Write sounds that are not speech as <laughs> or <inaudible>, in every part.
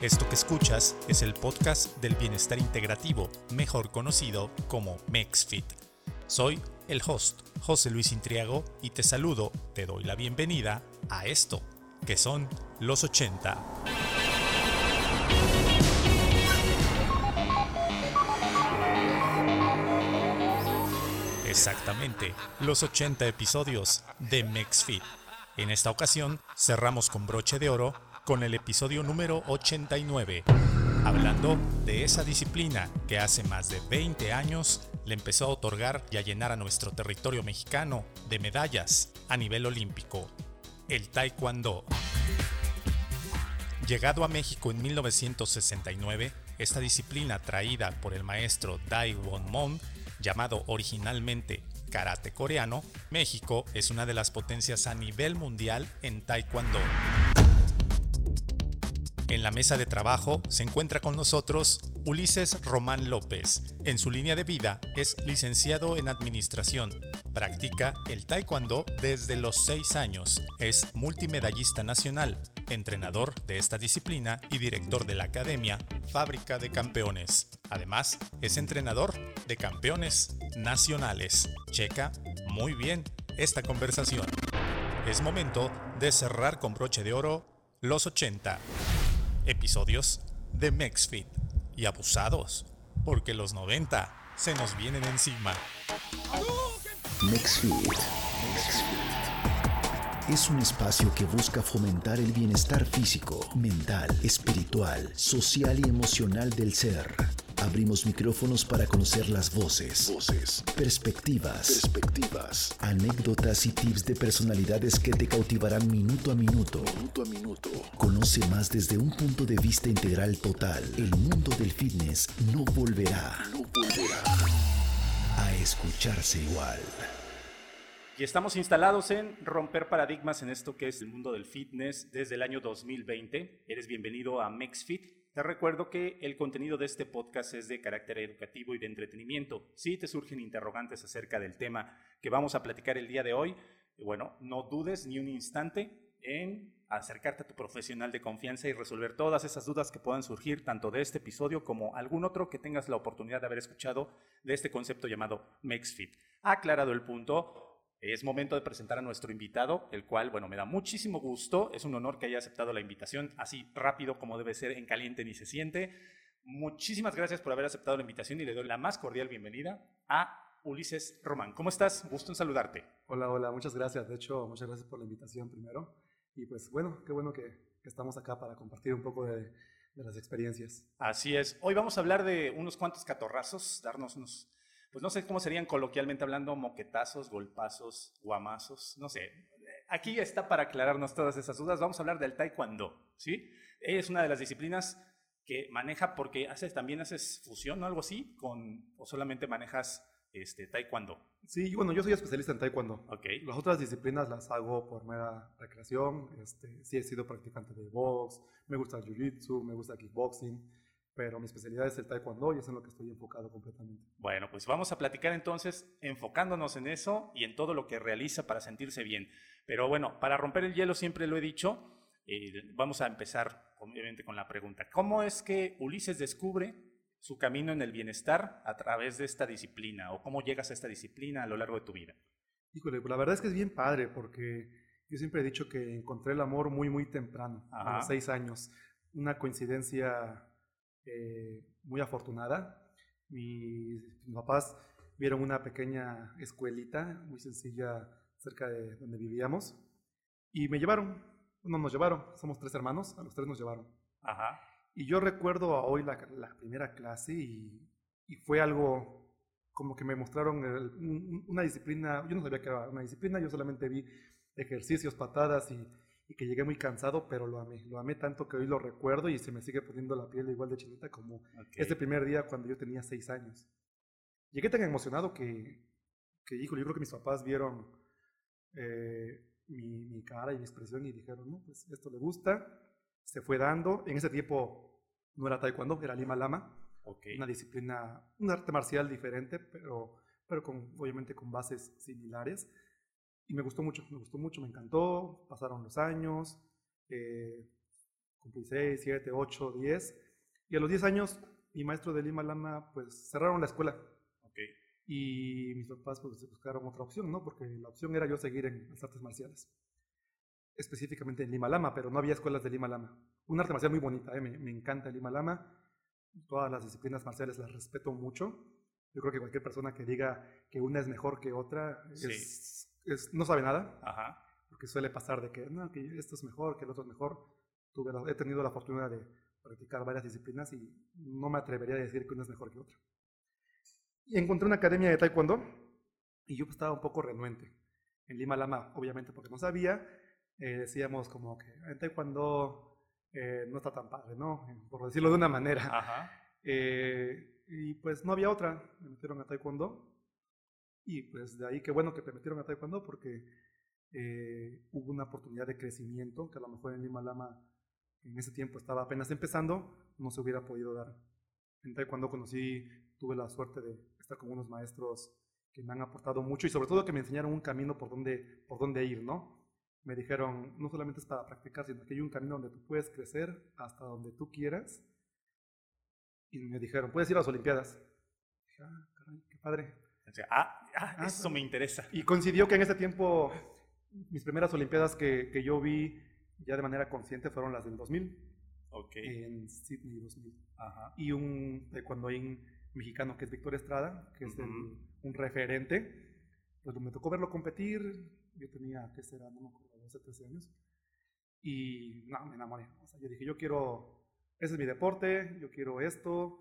Esto que escuchas es el podcast del bienestar integrativo, mejor conocido como MexFit. Soy el host, José Luis Intriago, y te saludo, te doy la bienvenida a esto, que son los 80. Exactamente, los 80 episodios de MexFit. En esta ocasión cerramos con broche de oro con el episodio número 89, hablando de esa disciplina que hace más de 20 años le empezó a otorgar y a llenar a nuestro territorio mexicano de medallas a nivel olímpico, el Taekwondo. Llegado a México en 1969, esta disciplina traída por el maestro Dai Won Mon, llamado originalmente karate coreano, México es una de las potencias a nivel mundial en Taekwondo. En la mesa de trabajo se encuentra con nosotros Ulises Román López. En su línea de vida es licenciado en Administración. Practica el taekwondo desde los 6 años. Es multimedallista nacional, entrenador de esta disciplina y director de la Academia Fábrica de Campeones. Además, es entrenador de campeones nacionales. Checa muy bien esta conversación. Es momento de cerrar con broche de oro los 80 episodios de MexFit y abusados, porque los 90 se nos vienen encima. MexFit. Es un espacio que busca fomentar el bienestar físico, mental, espiritual, social y emocional del ser Abrimos micrófonos para conocer las voces, voces, perspectivas, perspectivas, anécdotas y tips de personalidades que te cautivarán minuto a minuto. Minuto a minuto. Conoce más desde un punto de vista integral total. El mundo del fitness no volverá, no volverá a escucharse igual. Y estamos instalados en romper paradigmas en esto que es el mundo del fitness desde el año 2020. Eres bienvenido a MexFit te recuerdo que el contenido de este podcast es de carácter educativo y de entretenimiento. Si te surgen interrogantes acerca del tema que vamos a platicar el día de hoy, bueno, no dudes ni un instante en acercarte a tu profesional de confianza y resolver todas esas dudas que puedan surgir tanto de este episodio como algún otro que tengas la oportunidad de haber escuchado de este concepto llamado MexFit. Aclarado el punto, es momento de presentar a nuestro invitado, el cual, bueno, me da muchísimo gusto. Es un honor que haya aceptado la invitación así rápido como debe ser, en caliente ni se siente. Muchísimas gracias por haber aceptado la invitación y le doy la más cordial bienvenida a Ulises Román. ¿Cómo estás? Gusto en saludarte. Hola, hola, muchas gracias. De hecho, muchas gracias por la invitación primero. Y pues bueno, qué bueno que, estamos acá para compartir un poco de, de las experiencias. Así es. Hoy vamos a hablar de unos cuantos catorrazos, darnos unos pues no sé cómo serían coloquialmente hablando, moquetazos, golpazos, guamazos, no sé. Aquí está para aclararnos todas esas dudas. Vamos a hablar del taekwondo, ¿sí? Es una de las disciplinas que maneja porque haces, también haces fusión o algo así, con, o solamente manejas este, taekwondo. Sí, bueno, yo soy especialista en taekwondo. Okay. Las otras disciplinas las hago por mera recreación. Este, sí he sido practicante de box, me gusta el jiu-jitsu, me gusta el kickboxing pero mi especialidad es el taekwondo y es en lo que estoy enfocado completamente. Bueno, pues vamos a platicar entonces enfocándonos en eso y en todo lo que realiza para sentirse bien. Pero bueno, para romper el hielo siempre lo he dicho, eh, vamos a empezar obviamente con la pregunta. ¿Cómo es que Ulises descubre su camino en el bienestar a través de esta disciplina o cómo llegas a esta disciplina a lo largo de tu vida? Híjole, pues la verdad es que es bien padre porque yo siempre he dicho que encontré el amor muy, muy temprano, a los seis años. Una coincidencia eh, muy afortunada. Mis, papás vieron una pequeña escuelita muy sencilla cerca de donde vivíamos y me llevaron, no nos llevaron, somos tres hermanos, a los tres nos llevaron. Ajá. Y yo recuerdo a hoy la, la primera clase y, y, fue algo como que me mostraron una disciplina, yo no sabía que era una disciplina, yo solamente vi ejercicios, patadas y y que llegué muy cansado, pero lo amé. Lo amé tanto que hoy lo recuerdo y se me sigue poniendo la piel igual de chinita como este primer día cuando yo tenía seis años. Llegué tan emocionado que, que híjole, yo creo que mis papás vieron eh, mi, mi, cara y mi expresión y dijeron, no, pues esto le gusta. Se fue dando. En ese tiempo no era taekwondo, era lima lama. Una disciplina, un arte marcial diferente, pero, pero con, obviamente con bases similares y me gustó mucho, me gustó mucho, me encantó, pasaron los años, eh, cumplí 6, 7, 8, 10. Y a los 10 años, mi maestro de Lima Lama, pues cerraron la escuela. Okay. Y mis papás pues buscaron otra opción, ¿no? Porque la opción era yo seguir en las artes marciales. Específicamente en Lima Lama, pero no había escuelas de Lima Lama. Un arte marcial muy bonita, ¿eh? me, me encanta Lima Lama. Todas las disciplinas marciales las respeto mucho. Yo creo que cualquier persona que diga que una es mejor que otra es, es, no sabe nada. Ajá. Porque suele pasar de que, no, que esto es mejor, que el otro es mejor. Tuve, he tenido la fortuna de practicar varias disciplinas y no me atrevería a decir que una es mejor que otra. Y encontré una academia de taekwondo y yo estaba un poco renuente. En Lima Lama, obviamente porque no sabía, eh, decíamos como que en taekwondo eh, no está tan padre, ¿no? Por decirlo de una manera. Ajá. Eh, y pues no había otra, me metieron a taekwondo. Y pues de ahí qué bueno que me metieron a taekwondo porque hubo una oportunidad de crecimiento que a lo mejor en Lima Lama en ese tiempo estaba apenas empezando, no se hubiera podido dar. En taekwondo conocí, tuve la suerte de estar con unos maestros que me han aportado mucho y sobre todo que me enseñaron un camino por donde, por donde ir, ¿no? Me dijeron, no solamente es para practicar, sino que hay un camino donde tú puedes crecer hasta donde tú quieras. Y me dijeron, puedes ir a las Olimpiadas. Dije, ah, caray, qué padre. Ah, ah, ah eso me interesa. Y coincidió que en ese tiempo, mis primeras Olimpiadas que, que yo vi ya de manera consciente fueron las del 2000. Ok. En Sydney 2000. Ajá. Y un cuando hay un mexicano que es Víctor Estrada, que es un referente. Pues me tocó verlo competir. Yo tenía, ¿qué será? No me acuerdo, 12, 13 años. Y no, me enamoré. O sea, yo dije, yo quiero, ese es mi deporte, yo quiero esto,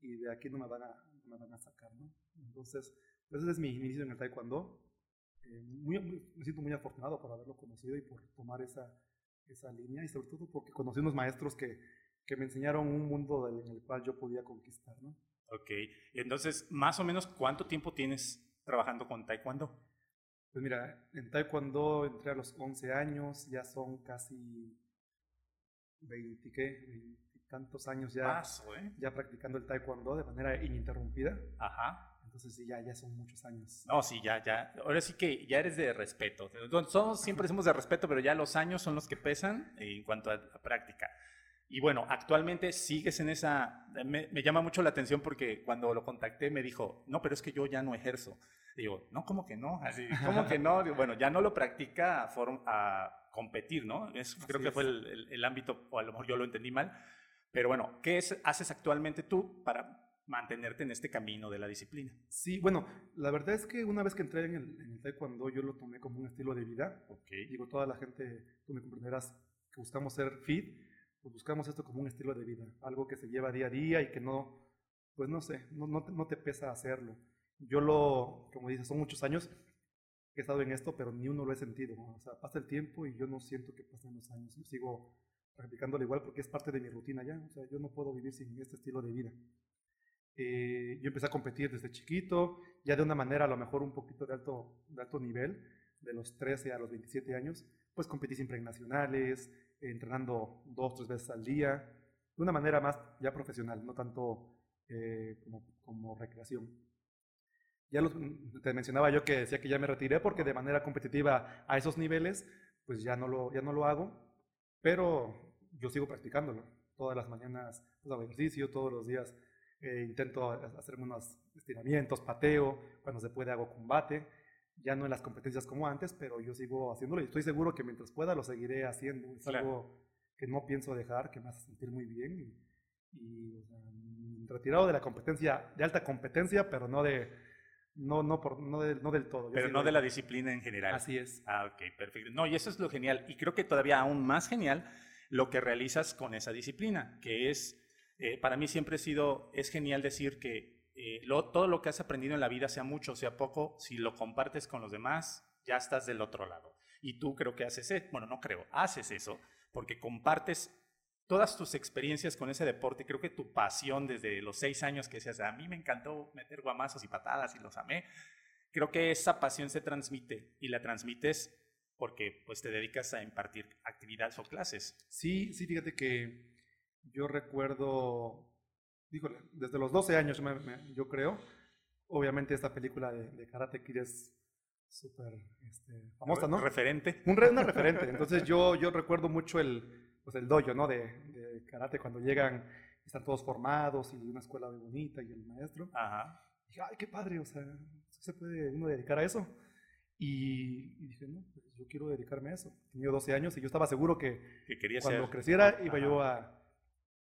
y de aquí no me van a, me van a sacar, ¿no? Entonces, pues ese es mi inicio en el taekwondo. Eh, muy, me siento muy afortunado por haberlo conocido y por tomar esa, esa línea y sobre todo porque conocí unos maestros que, que me enseñaron un mundo en el cual yo podía conquistar, ¿no? Ok, entonces, más o menos, ¿cuánto tiempo tienes trabajando con Taekwondo? Pues mira, en Taekwondo entré a los 11 años, ya son casi 20, ¿qué? 20 tantos años ya, ¿eh? ya practicando el Taekwondo de manera ininterrumpida. Ajá. Entonces sí, ya, ya son muchos años. No, sí, ya, ya. Ahora sí que ya eres de respeto. Somos, siempre somos de respeto, pero ya los años son los que pesan en cuanto a, práctica. Y bueno, actualmente sigues en esa... Me, llama mucho la atención porque cuando lo contacté me dijo, no, pero es que yo ya no ejerzo. Digo, no, ¿cómo que no? Así, <laughs> ¿cómo que no? bueno, ya no lo practica a, a competir, ¿no? Eso creo que fue el, el, ámbito, o a lo mejor yo lo entendí mal. Pero bueno, ¿qué es, haces actualmente tú para mantenerte en este camino de la disciplina. Sí, bueno, la verdad es que una vez que entré en el, taekwondo yo lo tomé como un estilo de vida. Okay. Digo, toda la gente, tú me comprenderás, que buscamos ser fit, pues buscamos esto como un estilo de vida, algo que se lleva día a día y que no, pues no sé, no, no, te pesa hacerlo. Yo lo, como dices, son muchos años que he estado en esto, pero ni uno lo he sentido. O sea, pasa el tiempo y yo no siento que pasen los años. Yo sigo practicándolo igual porque es parte de mi rutina ya. O sea, yo no puedo vivir sin este estilo de vida. Eh, yo empecé a competir desde chiquito, ya de una manera a lo mejor un poquito de alto, de alto nivel, de los 13 a los 27 años, pues competí siempre en nacionales, entrenando dos, tres veces al día, de una manera más ya profesional, no tanto eh, como, como, recreación. Ya te mencionaba yo que decía que ya me retiré porque de manera competitiva a esos niveles, pues ya no lo, ya no lo hago, pero yo sigo practicándolo. Todas las mañanas pues, hago ejercicio, todos los días eh, intento hacerme unos estiramientos, pateo, cuando se puede hago combate, ya no en las competencias como antes, pero yo sigo haciéndolo y estoy seguro que mientras pueda lo seguiré haciendo. Es algo que no pienso dejar, que me hace sentir muy bien y, retirado de la competencia, de alta competencia, pero no de, no, no, por, no, no del todo. pero no de la disciplina en general. Así es. Ah, ok, perfecto. No, y eso es lo genial. Y creo que todavía aún más genial lo que realizas con esa disciplina, que es eh, para mí siempre ha sido, es genial decir que eh, todo lo que has aprendido en la vida, sea mucho sea poco, si lo compartes con los demás, ya estás del otro lado. Y tú creo que haces eso, bueno, no creo, haces eso, porque compartes todas tus experiencias con ese deporte, creo que tu pasión desde los seis años que decías, a mí me encantó meter guamazos y patadas y los amé, creo que esa pasión se transmite y la transmites porque pues te dedicas a impartir actividades o clases. Sí, sí, fíjate que yo recuerdo, díjole, desde los 12 años yo creo, obviamente esta película de, Karate Kid es súper este, famosa, ¿no? Referente. Un, una referente. Entonces yo, yo recuerdo mucho el, pues el dojo, ¿no? De, de karate, cuando llegan, están todos formados y una escuela muy bonita y el maestro. Ajá. dije, ay, qué padre, o sea, ¿sí se puede uno dedicar a eso? Y, y dije, no, pues yo quiero dedicarme a eso. Tenía 12 años y yo estaba seguro que Que quería cuando ser. creciera iba yo a,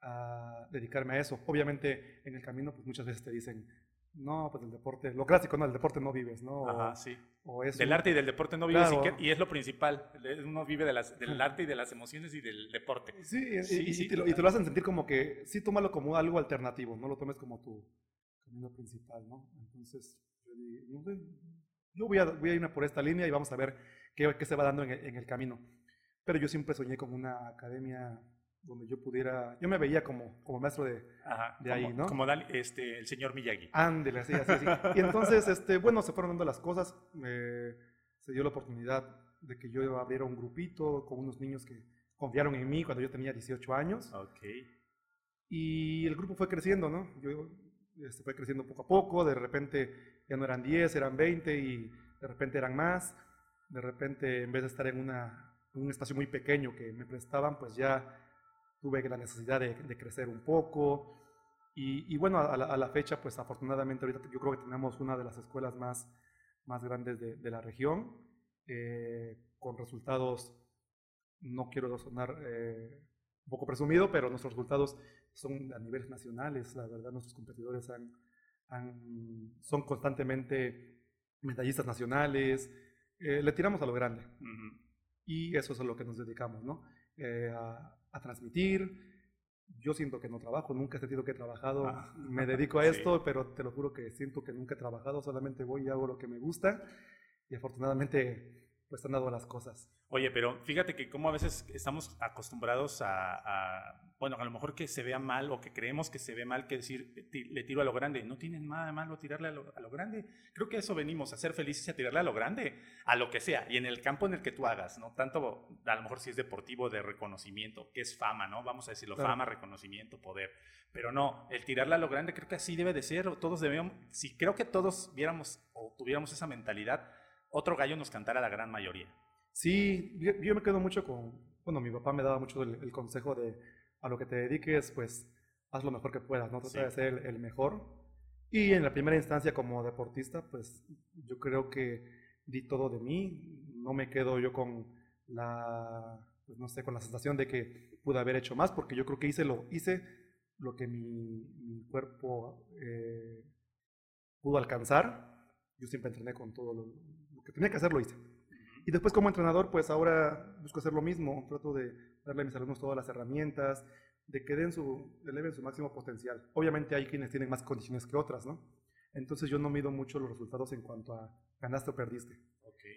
a dedicarme a eso. Obviamente en el camino pues muchas veces te dicen, no, pues el deporte, lo clásico, no, el deporte no vives, ¿no? O, Ajá, sí. o es Del arte y del deporte no vives Claro. y, que- y es lo principal. Uno vive de las- del arte y de las emociones y del deporte. Sí, y- Sí, y, y sí, te lo, y te lo hacen sentir como que sí, tómalo como algo alternativo, no lo tomes como tu camino principal, ¿no? Entonces, yo, voy, a, voy a irme por esta línea y vamos a ver qué, qué se va dando en el, en el camino. Pero yo siempre soñé con una academia donde yo pudiera, yo me veía como, como maestro de, Ajá. De ahí, como, ¿no? Como Dali- este, el señor Miyagi. Ándele, así, así, así. Y entonces, <laughs> este, bueno, se fueron dando las cosas. eh, se dio la oportunidad de que yo abriera un grupito con unos niños que confiaron en mí cuando yo tenía 18 años. Ok. Y el grupo fue creciendo, ¿no? Yo este, fue creciendo poco a poco. De repente ya no eran 10, eran 20 y de repente eran más. De repente, en vez de estar en, una, en un espacio muy pequeño que me prestaban, pues ya tuve la necesidad de, de crecer un poco. Y, y bueno, a la, a la fecha, pues afortunadamente ahorita yo creo que tenemos una de las escuelas más, más grandes de, de la región, eh, con resultados, no quiero sonar eh, un poco presumido, pero nuestros resultados son a niveles nacionales, la verdad nuestros competidores han, han- son constantemente medallistas nacionales, eh, le tiramos a lo grande. Ujú. Y eso es a lo que nos dedicamos, ¿no? Eh, a, a transmitir. Yo siento que no trabajo, nunca he sentido que he trabajado, Ah, <laughs> me dedico a sí. esto, pero te lo juro que siento que nunca he trabajado, solamente voy y hago lo que me gusta y afortunadamente pues han dado las cosas. Oye, pero fíjate que como a veces estamos acostumbrados a, a- bueno, a lo mejor que se vea mal o que creemos que se ve mal que decir, eh, le tiro a lo grande. No tiene nada de malo tirarle a lo, a lo grande. Creo que a eso venimos, a ser felices y a tirarle a lo grande, a lo que sea, y en el campo en el que tú hagas, ¿no? Tanto, a lo mejor si es deportivo, de reconocimiento, que es fama, ¿no? Vamos a decirlo, Claro. fama, reconocimiento, poder. Pero no, el tirarle a lo grande creo que así debe de ser, todos debemos, si creo que todos viéramos o tuviéramos esa mentalidad, otro gallo nos cantara la gran mayoría. Sí, yo, yo me quedo mucho con, bueno, mi papá me daba mucho el, el consejo de a lo que te dediques, pues haz lo mejor que puedas, no trata Sí. de ser el, el mejor. Y en la primera instancia como deportista, pues yo creo que di todo de mí, no me quedo yo con la, pues no sé, con la sensación de que pude haber hecho más, porque yo creo que hice lo, hice lo que mi, mi cuerpo eh, pudo alcanzar. Yo siempre entrené con todo lo, lo que tenía que hacer, lo hice. Y después como entrenador, pues ahora busco hacer lo mismo, trato de darle a mis alumnos todas las herramientas, de que den su, eleven su máximo potencial. Obviamente hay quienes tienen más condiciones que otras, ¿no? Entonces yo no mido mucho los resultados en cuanto a ganaste o perdiste.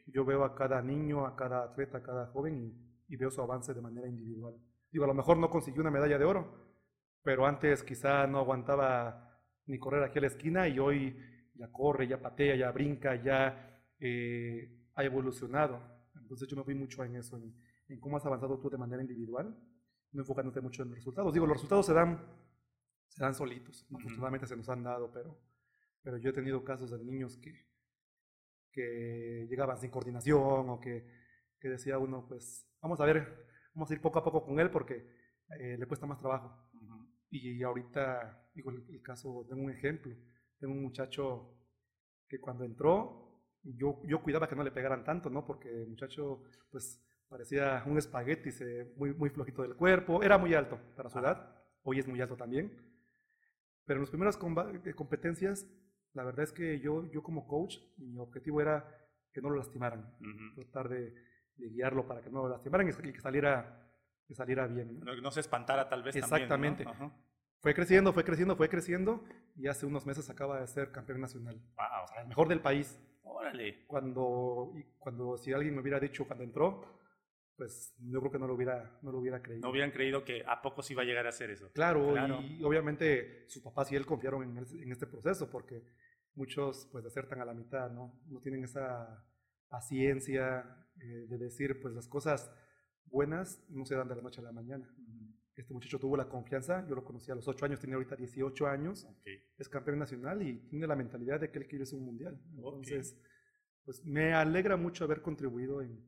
Yo veo a cada niño, a cada atleta, a cada joven y, y veo su avance de manera individual. Digo, a lo mejor no consiguió una medalla de oro, pero antes quizá no aguantaba ni correr aquí a la esquina y hoy ya corre, ya patea, ya brinca, ya eh, ha evolucionado. Entonces yo me fui mucho en eso, en, en cómo has avanzado tú de manera individual, no enfocándote mucho en los resultados. Digo, los resultados se dan, se dan solitos, afortunadamente se nos han dado, pero, pero yo he tenido casos de niños que, que llegaban sin coordinación o que, que decía uno, pues vamos a ver, vamos a ir poco a poco con él porque eh, le cuesta más trabajo. Ujú. Y ahorita, digo, el, el caso, tengo un ejemplo, tengo un muchacho que cuando entró, yo, yo cuidaba que no le pegaran tanto, ¿no? Porque el muchacho, pues, parecía un espagueti, se- muy, muy flojito del cuerpo, era muy alto para su edad, hoy es muy alto también. Pero en las primeras eh, competencias, la verdad es que yo, yo como coach, mi objetivo era que no lo lastimaran, Ujú. tratar de, de guiarlo para que no lo lastimaran y que saliera, que saliera bien. ¿no? No, se espantara tal vez Exactamente. también. ¿no? Fue creciendo, fue creciendo, fue creciendo y hace unos meses acaba de ser campeón nacional. Wow. O sea, el mejor del país. Órale. Cuando, y cuando si alguien me hubiera dicho cuando entró, pues yo creo que no lo hubiera, no lo hubiera creído. No hubieran creído que a poco se iba a llegar a hacer eso. Claro, Claro. y obviamente sus papás y él confiaron en, el- en este proceso porque muchos pues desertan a la mitad, ¿no? No tienen esa paciencia eh, de decir pues las cosas buenas no se dan de la noche a la mañana. Este muchacho tuvo la confianza, yo lo conocí a los 8 años, tiene ahorita 18 años, es campeón nacional y tiene la mentalidad de que él quiere ser un mundial. Entonces, pues me alegra mucho haber contribuido en,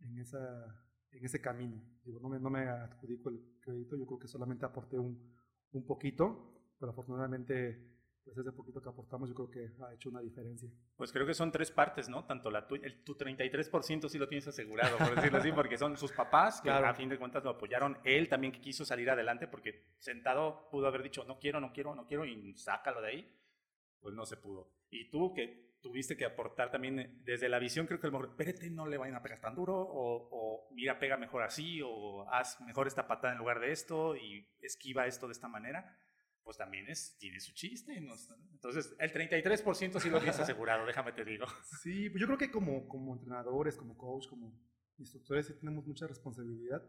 en esa, en ese camino. Digo, no me, no me adjudico el crédito, yo creo que solamente aporté un, un poquito, pero afortunadamente pues ese poquito que aportamos yo creo que ha hecho una diferencia. Pues creo que son tres partes, ¿no? Tanto la tu, el, tu 33% sí lo tienes asegurado, por decirlo así, porque son sus papás, que claro. a fin de cuentas lo apoyaron, él también que quiso salir adelante, porque sentado pudo haber dicho, no quiero, no quiero, no quiero, y sácalo de ahí, pues no se pudo. Y tú que tuviste que aportar también desde la visión, creo que el mejor, espérate, no le vayan a pegar tan duro, o, o, mira, pega mejor así, o haz mejor esta patada en lugar de esto, y esquiva esto de esta manera pues también es, tiene su chiste. ¿no? Entonces, el 33% sí lo tienes <laughs> asegurado, déjame te digo. Sí, pues yo creo que como, como entrenadores, como coach, como instructores, sí tenemos mucha responsabilidad,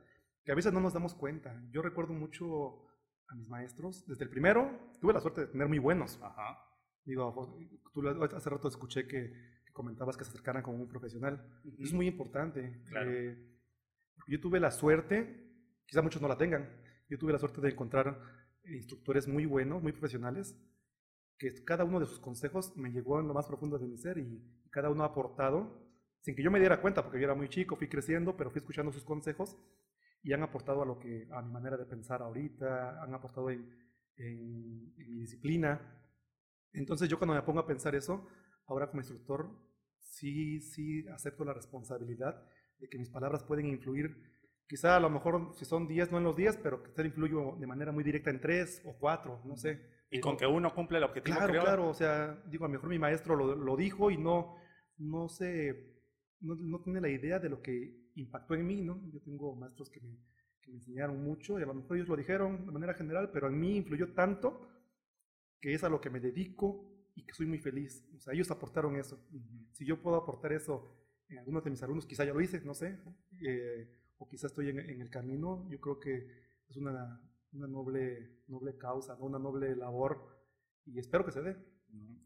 que a veces no nos damos cuenta. Yo recuerdo mucho a mis maestros, desde el primero tuve la suerte de tener muy buenos. Ajá. Digo, tú hace rato escuché que, que comentabas que se acercaran como un profesional. Es muy importante. Claro. Eh, yo tuve la suerte, quizá muchos no la tengan, yo tuve la suerte de encontrar instructores muy buenos, muy profesionales, que cada uno de sus consejos me llegó en lo más profundo de mi ser y cada uno ha aportado, sin que yo me diera cuenta, porque yo era muy chico, fui creciendo, pero fui escuchando sus consejos y han aportado a lo que a mi manera de pensar ahorita, han aportado en, mi disciplina. Entonces yo cuando me pongo a pensar eso, ahora como instructor, sí, sí acepto la responsabilidad de que mis palabras pueden influir Quizá a lo mejor si son 10, no en los 10, pero que influyo de manera muy directa en 3 o 4, no sé. Y con que uno cumple el objetivo. Claro, creo. claro, o sea, digo, a lo mejor mi maestro lo, lo dijo y no, no sé, no, no, tiene la idea de lo que impactó en mí, ¿no? Yo tengo maestros que me, que me enseñaron mucho y a lo mejor ellos lo dijeron de manera general, pero en mí influyó tanto que es a lo que me dedico y que soy muy feliz. O sea, ellos aportaron eso. Uh -huh. Si yo puedo aportar eso en algunos de mis alumnos, quizá ya lo hice, no sé. Eh, o quizás estoy en, en, el camino, yo creo que es una, una noble, noble causa, una noble labor y espero que se dé.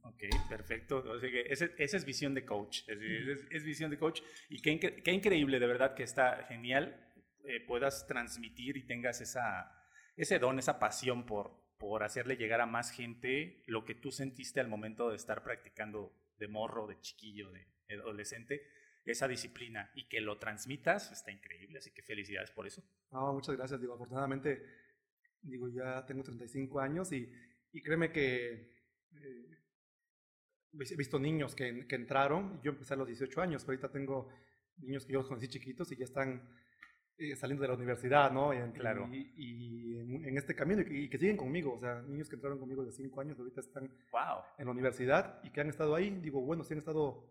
Ok, perfecto. O sea que esa, esa, es visión de coach, es, es, es visión de coach y qué, qué, increíble de verdad que está genial eh, puedas transmitir y tengas esa, ese don, esa pasión por, por hacerle llegar a más gente lo que tú sentiste al momento de estar practicando de morro, de chiquillo, de adolescente esa disciplina y que lo transmitas está increíble, así que felicidades por eso. Muchas gracias, digo, afortunadamente, digo, ya tengo 35 años y, y créeme que eh, he visto niños que, que, entraron, yo empecé a los 18 años, pero ahorita tengo niños que yo conocí chiquitos y ya están eh, saliendo de la universidad, ¿no? Y, claro. Y, y en, en, este camino y que, y que, siguen conmigo, o sea, niños que entraron conmigo de 5 años, ahorita están wow. en la universidad y que han estado ahí, digo, bueno, si han estado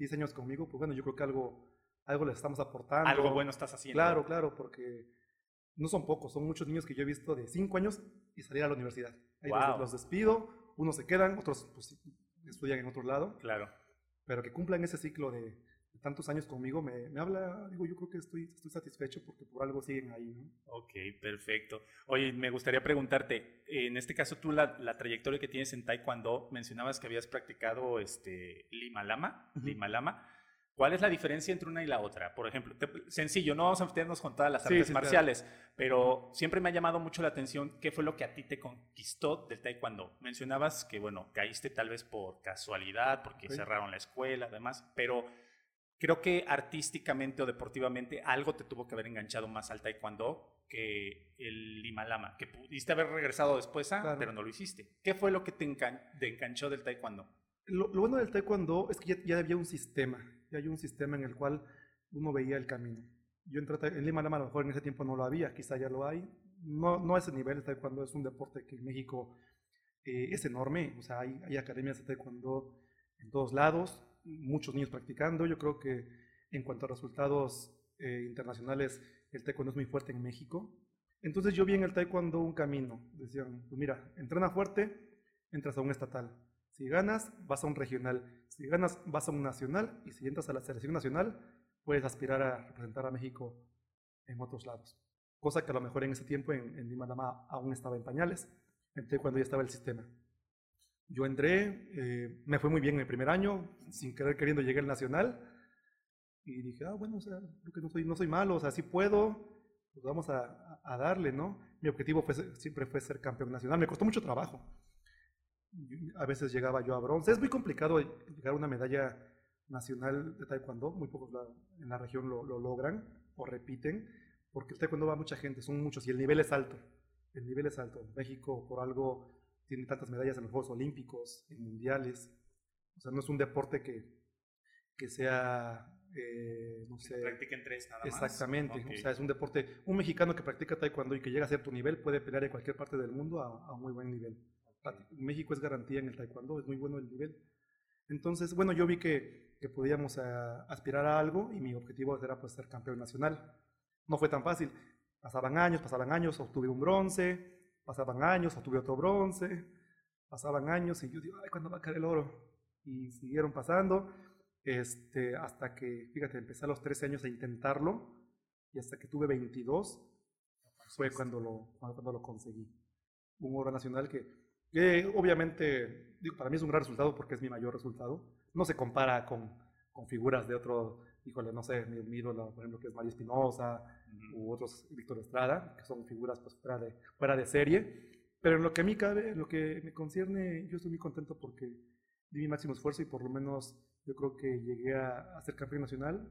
10 años conmigo, pues bueno, yo creo que algo, algo les estamos aportando. Algo bueno estás haciendo. Claro, claro, porque no son pocos, son muchos niños que yo he visto de 5 años y salir a la universidad. Ahí wow. los, los, despido, unos se quedan, otros pues, estudian en otro lado. Claro. Pero que cumplan ese ciclo de, de tantos años conmigo, me, me, habla, digo, yo creo que estoy, estoy satisfecho porque por algo siguen ahí, ¿no? Ok, perfecto. Oye, me gustaría preguntarte, en este caso tú la, la trayectoria que tienes en Taekwondo, mencionabas que habías practicado este, Lima Lama, uh -huh. Lima Lama. ¿Cuál es la diferencia entre una y la otra? Por ejemplo, te, sencillo, no vamos a meternos con todas las artes sí, sí, marciales, claro. pero siempre me ha llamado mucho la atención qué fue lo que a ti te conquistó del taekwondo. Mencionabas que, bueno, caíste tal vez por casualidad, porque okay. cerraron la escuela, además, pero creo que artísticamente o deportivamente algo te tuvo que haber enganchado más al taekwondo que el Lima Lama, que pudiste haber regresado después a, claro. pero no lo hiciste. ¿Qué fue lo que te, engan te enganchó del taekwondo? Lo, lo, bueno del taekwondo es que ya, ya, había un sistema, ya hay un sistema en el cual uno veía el camino. Yo entré en Lima Lama, a lo mejor en ese tiempo no lo había, quizá ya lo hay. No, no a ese nivel, el taekwondo es un deporte que en México eh, es enorme, o sea, hay, hay academias de taekwondo en todos lados, muchos niños practicando. Yo creo que en cuanto a resultados eh, internacionales, el taekwondo es muy fuerte en México. Entonces yo vi en el taekwondo un camino. Decían, pues mira, entrena fuerte, entras a un estatal. Si ganas, vas a un regional. Si ganas, vas a un nacional. Y si entras a la selección nacional, puedes aspirar a representar a México en otros lados. Cosa que a lo mejor en ese tiempo en, en Lima Lama aún estaba en pañales. En taekwondo ya estaba el sistema. Yo entré, eh, me fue muy bien en el primer año, sin querer queriendo llegué al nacional. Y dije, ah, bueno, creo que no soy, no soy malo, o sea, sí puedo, pues vamos a, a darle, ¿no? Mi objetivo fue, siempre fue ser campeón nacional. Me costó mucho trabajo. A veces llegaba yo a bronce. Es muy complicado llegar a una medalla nacional de taekwondo, muy pocos en la región lo, lo, logran. o repiten, porque el taekwondo va mucha gente, son muchos y el nivel es alto. El nivel es alto. México por algo tiene tantas medallas en los Juegos Olímpicos, en mundiales. O sea, no es un deporte que, que sea, eh, no sé... practiquen tres nada más. Exactamente. O sea, es un deporte... Un mexicano que practica taekwondo y que llega a ser tu nivel puede pelear en cualquier parte del mundo a, a muy buen nivel. México es garantía en el taekwondo, es muy bueno el nivel. Entonces, bueno, yo vi que, que podíamos eh, aspirar a algo y mi objetivo era pues ser campeón nacional. No fue tan fácil. Pasaban años, pasaban años, obtuve un bronce, pasaban años, obtuve otro bronce, pasaban años y yo digo, ay, ¿cuándo va a caer el oro? Y siguieron pasando este, hasta que, fíjate, empecé a los 13 años a intentarlo y hasta que tuve 22 fue cuando lo, cuando lo conseguí. Un oro nacional que que obviamente, digo, para mí es un gran resultado porque es mi mayor resultado. No se compara con, con figuras de otro, híjole, no sé, mi, ídolo, por ejemplo, que es María Espinosa, u otros, Víctor Estrada, que son figuras pues, fuera, de, fuera de serie. Pero en lo que a mí cabe, en lo que me concierne, yo estoy muy contento porque di mi máximo esfuerzo y por lo menos yo creo que llegué a, a ser campeón nacional.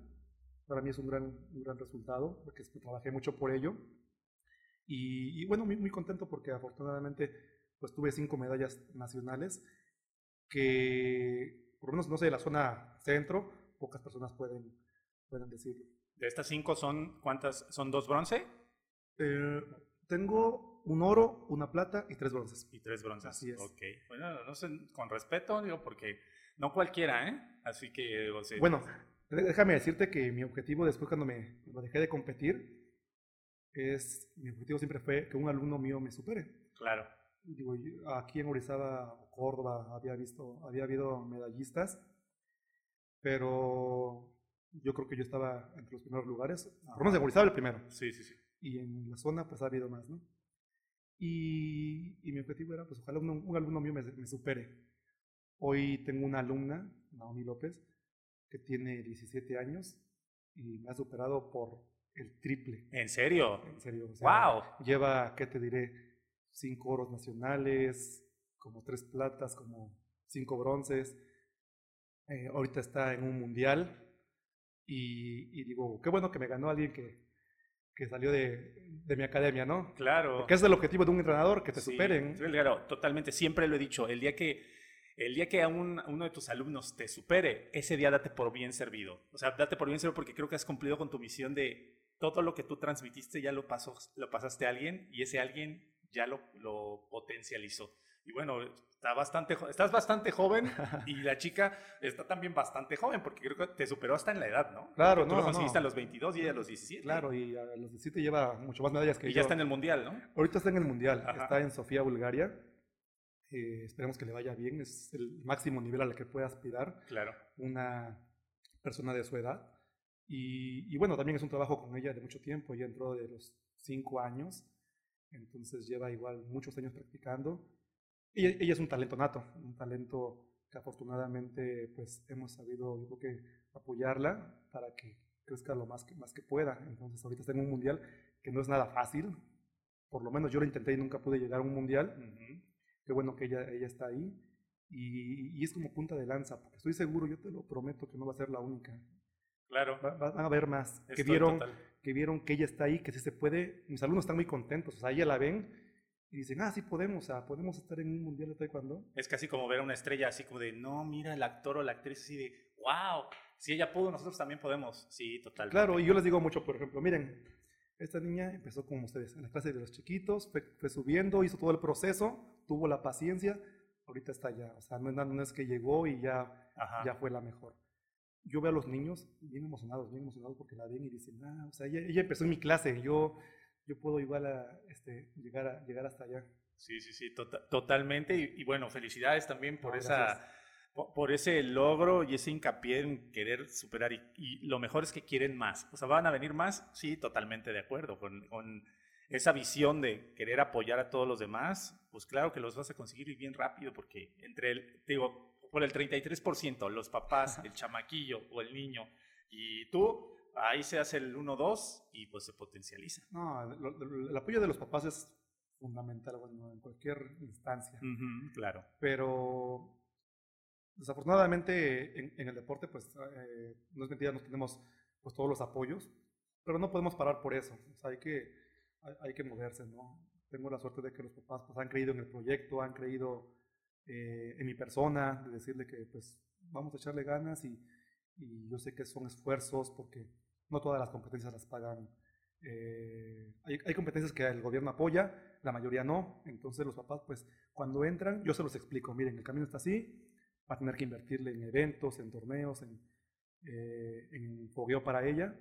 Para mí es un gran, un gran resultado porque trabajé mucho por ello. Y, y bueno, muy, muy contento porque afortunadamente pues tuve cinco medallas nacionales que, por lo menos, no sé, de la zona centro, pocas personas pueden, pueden decirlo. ¿De estas cinco son cuántas? ¿Son dos bronce? Eh, tengo un oro, una plata y tres bronces. Y tres bronces. Así es. Ok. Bueno, no sé, con respeto, digo, porque no cualquiera, ¿eh? Así que, Bueno, déjame decirte que mi objetivo después cuando me, cuando dejé de competir es, mi objetivo siempre fue que un alumno mío me supere. Claro digo, aquí en Orizaba Córdoba había visto, había habido medallistas, pero yo creo que yo estaba entre los primeros lugares, por menos en Orizaba el primero. Sí, sí, sí. Y en la zona pues ha habido más, ¿no? Y, y mi objetivo era, pues ojalá un, alumno mío me, me, supere. Hoy tengo una alumna, Naomi López, que tiene 17 años y me ha superado por el triple. ¿En serio? En serio. ¡Wow! Lleva, ¿qué te diré? cinco oros nacionales, como tres platas, como cinco bronces. Eh, ahorita está en un mundial y, digo, qué bueno que me ganó alguien que, que salió de, de, mi academia, ¿no? Claro. Que es el objetivo de un entrenador, que te superen. Claro, totalmente. Siempre lo he dicho, el día que, el día que a, un, uno de tus alumnos te supere, ese día date por bien servido. O sea, date por bien servido porque creo que has cumplido con tu misión de todo lo que tú transmitiste ya lo, pasó, lo pasaste a alguien y ese alguien ya lo, lo potencializó. Y bueno, está bastante, estás bastante joven <laughs> y la chica está también bastante joven porque creo que te superó hasta en la edad, ¿no? Claro, no. Tú lo conseguiste a los 22 y ella a los 17. Claro, y a los 17 lleva mucho más medallas que y yo. ya está en el mundial, ¿no? Ahorita está en el mundial, está en Sofía, Bulgaria. Eh, esperemos que le vaya bien, es el máximo nivel al que puede aspirar. Claro. Una persona de su edad. Y, y bueno, también es un trabajo con ella de mucho tiempo, ya entró de los 5 años entonces lleva igual muchos años practicando. Y ella es un talento nato, un talento que afortunadamente pues hemos sabido, yo creo que apoyarla para que crezca lo más que, más que pueda. Entonces ahorita está en un mundial que no es nada fácil, por lo menos yo lo intenté y nunca pude llegar a un mundial. Qué bueno que ella, ella está ahí. Y, y, es como punta de lanza, porque estoy seguro, yo te lo prometo, que no va a ser la única. Claro. van a haber más que vieron, que vieron que ella está ahí, que sí se puede. Mis alumnos están muy contentos, o sea, ella la ven y dicen, ah, sí podemos, sea, podemos estar en un mundial de taekwondo. Es casi como ver a una estrella así como de, no, mira el actor o la actriz así de, wow, si ella pudo, nosotros también podemos. Sí, total. Claro, y yo les digo mucho, por ejemplo, miren, esta niña empezó como ustedes, en la clase de los chiquitos, fue, subiendo, hizo todo el proceso, tuvo la paciencia, ahorita está ya, o sea, no, no es que llegó y ya, ya fue la mejor yo veo a los niños bien emocionados, bien emocionados porque la ven y dicen, ah, o sea, ella, empezó en mi clase, yo, yo puedo igual a, este, llegar, a, llegar hasta allá. Sí, sí, sí, tota, totalmente. Y, bueno, felicidades también por, esa, por, ese logro y ese hincapié en querer superar. Y, lo mejor es que quieren más. O sea, ¿van a venir más? Sí, totalmente de acuerdo. Con, con esa visión de querer apoyar a todos los demás, pues claro que los vas a conseguir bien rápido porque entre el, digo, por el 33%, los papás, el chamaquillo o el niño, y tú, ahí se hace el 1-2 y pues se potencializa. No, el apoyo de los papás es fundamental, bueno, en cualquier instancia. claro. Pero desafortunadamente en, el deporte, pues eh, no es mentira, no tenemos pues todos los apoyos. pero no podemos parar por eso. O sea, hay que, hay, hay que moverse, ¿no? Tengo la suerte de que los papás pues, han creído en el proyecto, han creído eh, en mi persona, de decirle que pues vamos a echarle ganas y, y, yo sé que son esfuerzos porque no todas las competencias las pagan. Eh, hay, hay, competencias que el gobierno apoya, la mayoría no, entonces los papás pues cuando entran yo se los explico, miren, el camino está así, va a tener que invertirle en eventos, en torneos, en, eh, fogueo para ella,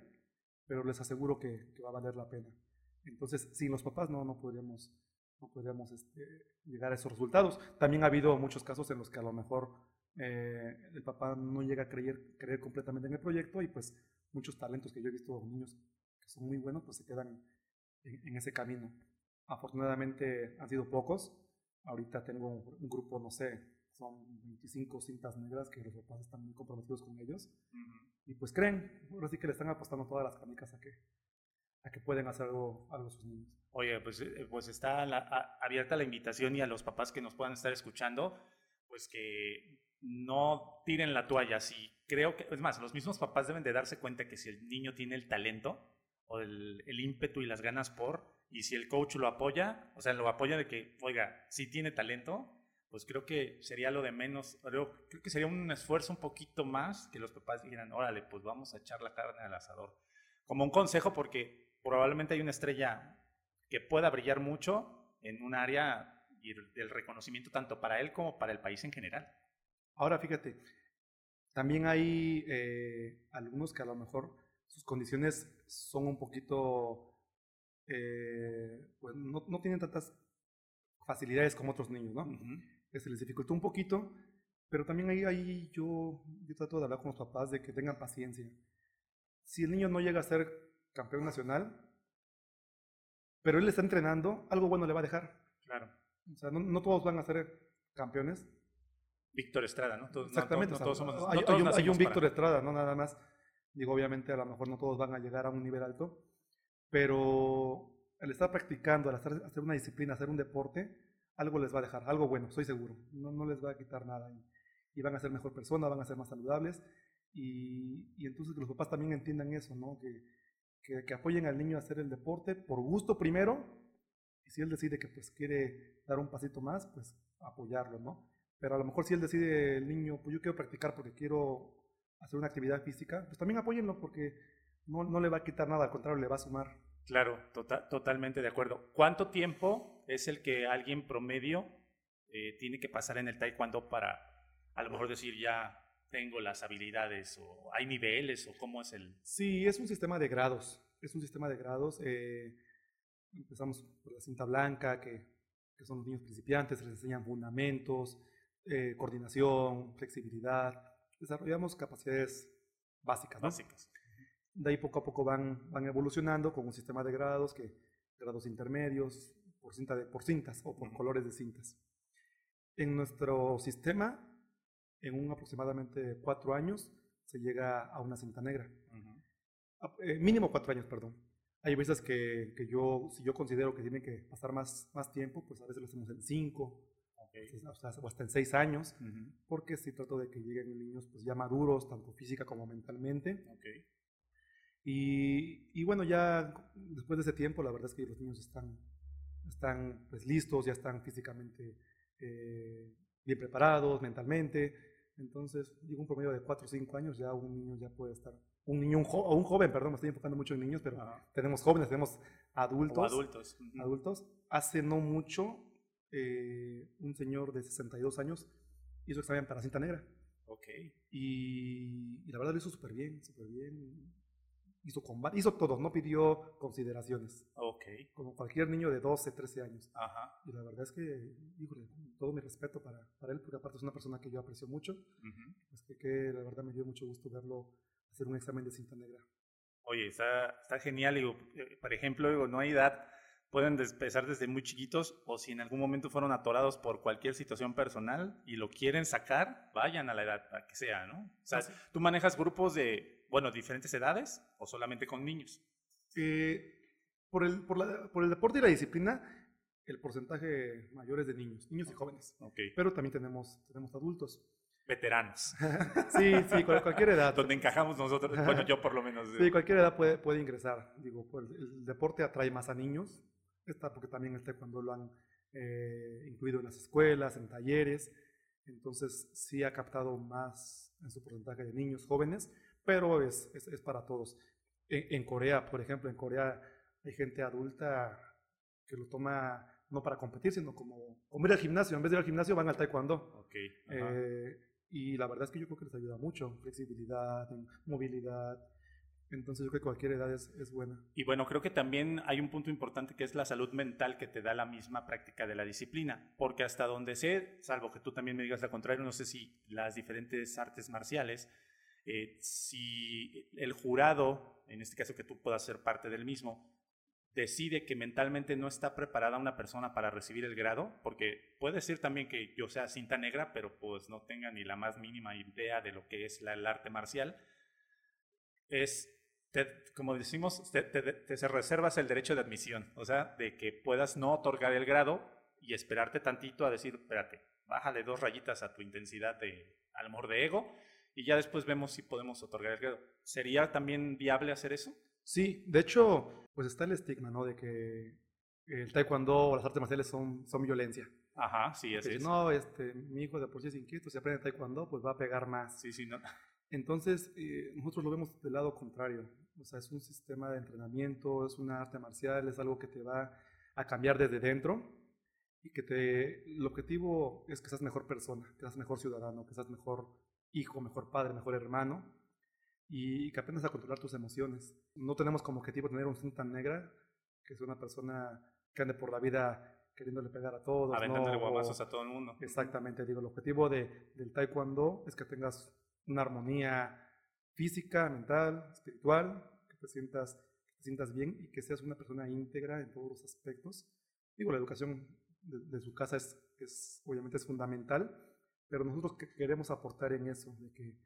pero les aseguro que, que, va a valer la pena. Entonces, sin los papás no, no podríamos, no podríamos este, llegar a esos resultados. También ha habido muchos casos en los que a lo mejor eh, el papá no llega a creer, creer completamente en el proyecto y pues muchos talentos que yo he visto, niños que son muy buenos, pues se quedan en, en ese camino. Afortunadamente han sido pocos. Ahorita tengo un, un grupo, no sé, son 25 cintas negras que los papás están muy comprometidos con ellos. Uh -huh. Y pues creen, ahora sí que le están apostando todas las canicas a que, a que pueden hacer algo, algo sus niños. Oye, pues, pues está la, a, abierta la invitación y a los papás que nos puedan estar escuchando, pues que no tiren la toalla. Si creo que, es más, los mismos papás deben de darse cuenta que si el niño tiene el talento o el, el ímpetu y las ganas por, y si el coach lo apoya, o sea, lo apoya de que, oiga, si tiene talento, pues creo que sería lo de menos, creo, creo, que sería un esfuerzo un poquito más que los papás dijeran, órale, pues vamos a echar la carne al asador. Como un consejo, porque probablemente hay una estrella que pueda brillar mucho en un área y reconocimiento tanto para él como para el país en general. Ahora, fíjate, también hay eh, algunos que a lo mejor sus condiciones son un poquito, eh, pues no, no, tienen tantas facilidades como otros niños, ¿no? Uh -huh se les dificultó un poquito, pero también ahí, ahí yo, yo trato de hablar con los papás de que tengan paciencia. Si el niño no llega a ser campeón nacional, pero él está entrenando, algo bueno le va a dejar. Claro. O sea, no, no todos van a ser campeones. Víctor Estrada, ¿no? Todos, Exactamente. No, no, todos somos, hay, todos hay, un, hay un Víctor Estrada, no nada más. Digo, obviamente a lo mejor no todos van a llegar a un nivel alto, pero al estar practicando, al hacer, hacer una disciplina, hacer un deporte, algo les va a dejar, algo bueno, estoy seguro. No, les va a quitar nada. Y, y, van a ser mejor personas, van a ser más saludables. Y, y, entonces que los papás también entiendan eso, ¿no? Que, que, que, apoyen al niño a hacer el deporte por gusto primero. Y si él decide que pues quiere dar un pasito más, pues apoyarlo, ¿no? Pero a lo mejor si él decide el niño, pues yo quiero practicar porque quiero hacer una actividad física, pues también apóyenlo porque no, no le va a quitar nada, al contrario, le va a sumar. Claro, total, totalmente de acuerdo. ¿Cuánto tiempo es el que alguien promedio eh, tiene que pasar en el taekwondo para a lo mejor decir ya tengo las habilidades o hay niveles o cómo es el... Sí, es un sistema de grados, es un sistema de grados. Eh, empezamos por la cinta blanca, que, que, son los niños principiantes, les enseñan fundamentos, eh, coordinación, flexibilidad, desarrollamos capacidades básicas. ¿no? Básicas. De ahí poco a poco van, van evolucionando con un sistema de grados, que grados intermedios, por, cinta de, por cintas o por colores de cintas. En nuestro sistema, en un aproximadamente cuatro años, se llega a una cinta negra. Uh -huh. eh, mínimo cuatro años, perdón. Hay veces que, que, yo, si yo considero que tienen que pasar más, más tiempo, pues a veces lo hacemos en cinco, okay. o, sea, hasta en seis años, uh -huh. porque si trato de que lleguen niños pues ya maduros, tanto física como mentalmente. Okay. Y, y, bueno, ya después de ese tiempo, la verdad es que los niños están, están pues, listos, ya están físicamente eh, bien preparados, mentalmente. Entonces, digo, un promedio de 4 o 5 años, ya un niño ya puede estar, un niño un o un joven, perdón, me estoy enfocando mucho en niños, pero tenemos jóvenes, tenemos adultos. O adultos. Uh -huh. Adultos. Hace no mucho, eh, un señor de 62 años hizo examen para cinta negra. Ok. Y, y la verdad lo hizo súper bien, súper bien hizo combate, hizo todo, no pidió consideraciones. Ok. Como cualquier niño de 12, 13 años. Ajá. Y la verdad es que, híjole, todo mi respeto para, para él, porque aparte es una persona que yo aprecio mucho. Uh -huh. Es que, que, la verdad me dio mucho gusto verlo hacer un examen de cinta negra. Oye, está, está genial. Digo, eh, por ejemplo, digo, no hay edad. Pueden empezar desde muy chiquitos o si en algún momento fueron atorados por cualquier situación personal y lo quieren sacar, vayan a la edad a que sea, ¿no? O sea, sí. tú manejas grupos de bueno, diferentes edades o solamente con niños? Eh, por, el, por, la, por, el deporte y la disciplina, el porcentaje mayor es de niños, niños y jóvenes. Okay. Pero también tenemos, tenemos adultos. veteranos. <laughs> sí, sí, cualquier edad. Donde encajamos nosotros, bueno, yo por lo menos. Sí, cualquier edad puede, puede ingresar. Digo, pues, el deporte atrae más a niños, está porque también el cuando lo han eh, incluido en las escuelas, en talleres, entonces sí ha captado más en su porcentaje de niños jóvenes, pero es, es, es para todos. En, en, Corea, por ejemplo, en Corea hay gente adulta que lo toma no para competir, sino como, como ir al gimnasio. En vez de ir al gimnasio van al taekwondo. Okay, eh, y la verdad es que yo creo que les ayuda mucho. Flexibilidad, movilidad. Entonces yo creo que cualquier edad es, es, buena. Y bueno, creo que también hay un punto importante que es la salud mental que te da la misma práctica de la disciplina. Porque hasta donde sé, salvo que tú también me digas lo contrario, no sé si las diferentes artes marciales, eh, si el jurado, en este caso que tú puedas ser parte del mismo, decide que mentalmente no está preparada una persona para recibir el grado, porque puede ser también que yo sea cinta negra, pero pues no tenga ni la más mínima idea de lo que es la, el arte marcial, es, como decimos, te, te, reservas el derecho de admisión, o sea, de que puedas no otorgar el grado y esperarte tantito a decir, espérate, bájale dos rayitas a tu intensidad de amor de ego y ya después vemos si podemos otorgar el grado. ¿Sería también viable hacer eso? Sí, de hecho, pues está el estigma, ¿no? De que el taekwondo o las artes marciales son, son violencia. Ajá, sí, así es. No, este, mi hijo de por sí es inquieto, si aprende taekwondo, pues va a pegar más. Sí, sí, no. <laughs> Entonces, eh, nosotros lo vemos del lado contrario. O sea, es un sistema de entrenamiento, es una arte marcial, es algo que te va a cambiar desde dentro y que te, el objetivo es que seas mejor persona, que seas mejor ciudadano, que seas mejor hijo, mejor padre, mejor hermano y que aprendas a controlar tus emociones. No tenemos como objetivo tener un cinta negra, que es una persona que ande por la vida queriéndole pegar a todos. Aventándole no, guamazos a todo el mundo. Exactamente, digo, el objetivo de, del taekwondo es que tengas una armonía física, mental, espiritual, que te sientas, que te sientas bien y que seas una persona íntegra en todos los aspectos. Digo, la educación de, su casa es, es, obviamente es fundamental, pero nosotros queremos aportar en eso, de que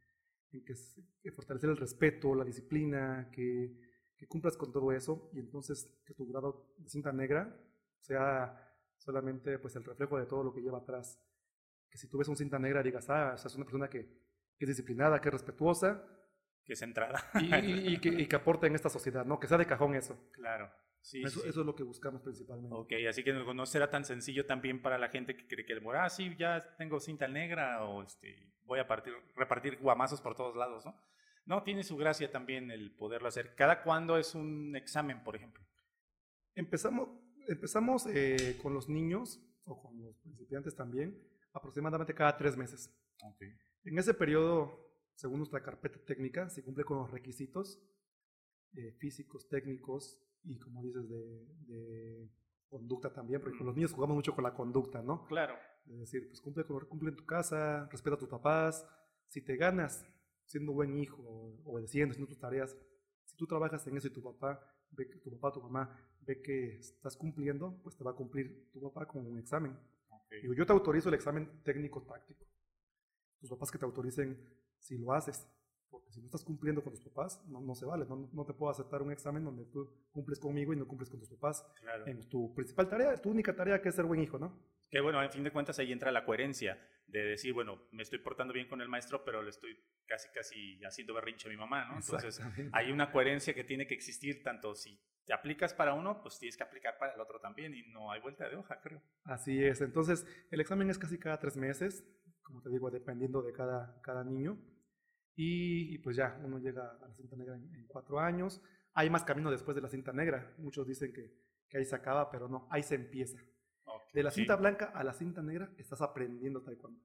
que, que fortalecer el respeto, la disciplina, que, que, cumplas con todo eso y entonces que tu grado de cinta negra sea solamente pues el reflejo de todo lo que lleva atrás. Que si tú ves un cinta negra digas, ah, o es una persona que, que, es disciplinada, que es respetuosa. Que es centrada. Y, y, que, y que aporta en esta sociedad, ¿no? Que sea de cajón eso. Claro. Sí, eso, sí. eso, es lo que buscamos principalmente. Ok, así que no será tan sencillo también para la gente que cree que, ah, sí, ya tengo cinta negra o este, voy a partir, repartir guamazos por todos lados, ¿no? No, tiene su gracia también el poderlo hacer. ¿Cada cuándo es un examen, por ejemplo? Empezamos, empezamos eh, con los niños o con los principiantes también aproximadamente cada tres meses. Okay. En ese periodo, según nuestra carpeta técnica, se cumple con los requisitos eh, físicos, técnicos, y como dices, de, de conducta también, porque con los niños jugamos mucho con la conducta, ¿no? Claro. Es decir, pues cumple, cumple en tu casa, respeta a tus papás, si te ganas siendo buen hijo, obedeciendo, haciendo tus tareas, si tú trabajas en eso y tu papá ve que tu papá, tu mamá ve que estás cumpliendo, pues te va a cumplir tu papá con un examen. Okay. Digo, yo te autorizo el examen técnico táctico. Tus papás que te autoricen si lo haces. Porque si no estás cumpliendo con tus papás, no, no se vale. No, no, te puedo aceptar un examen donde tú cumples conmigo y no cumples con tus papás. Claro. En tu principal tarea, tu única tarea que es ser buen hijo, ¿no? Que bueno, en fin de cuentas ahí entra la coherencia de decir, bueno, me estoy portando bien con el maestro, pero le estoy casi, casi haciendo berrinche a mi mamá, ¿no? Entonces hay una coherencia que tiene que existir tanto si te aplicas para uno, pues tienes que aplicar para el otro también y no hay vuelta de hoja, creo. Así es. Entonces, el examen es casi cada tres meses, como te digo, dependiendo de cada, cada niño. Y, y, pues ya, uno llega a la cinta negra en, en, cuatro años. Hay más camino después de la cinta negra. Muchos dicen que, que ahí se acaba, pero no, ahí se empieza. Okay, de la sí. cinta blanca a la cinta negra estás aprendiendo taekwondo.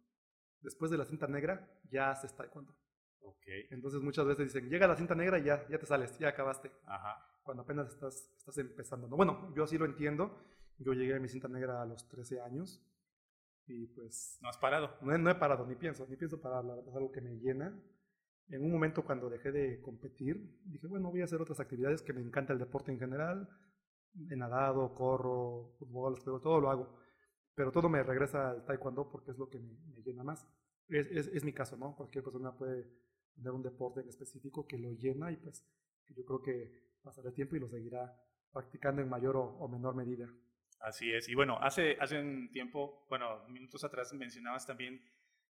Después de la cinta negra ya haces taekwondo. Okay. Entonces muchas veces dicen, llega la cinta negra y ya, ya te sales, ya acabaste. Ajá. Cuando apenas estás, estás empezando. No, bueno, yo así lo entiendo. Yo llegué a mi cinta negra a los 13 años. Y pues... No has parado. No he, no he parado, ni pienso, ni pienso parar. La verdad es algo que me llena. En un momento cuando dejé de competir, dije, bueno, voy a hacer otras actividades que me encanta el deporte en general. He nadado, corro, fútbol, todo lo hago. Pero todo me regresa al taekwondo porque es lo que me, me llena más. Es, es, es, mi caso, ¿no? Cualquier persona puede tener un deporte en específico que lo llena y pues yo creo que pasará el tiempo y lo seguirá practicando en mayor o, o menor medida. Así es. Y bueno, hace, hace un tiempo, bueno, minutos atrás mencionabas también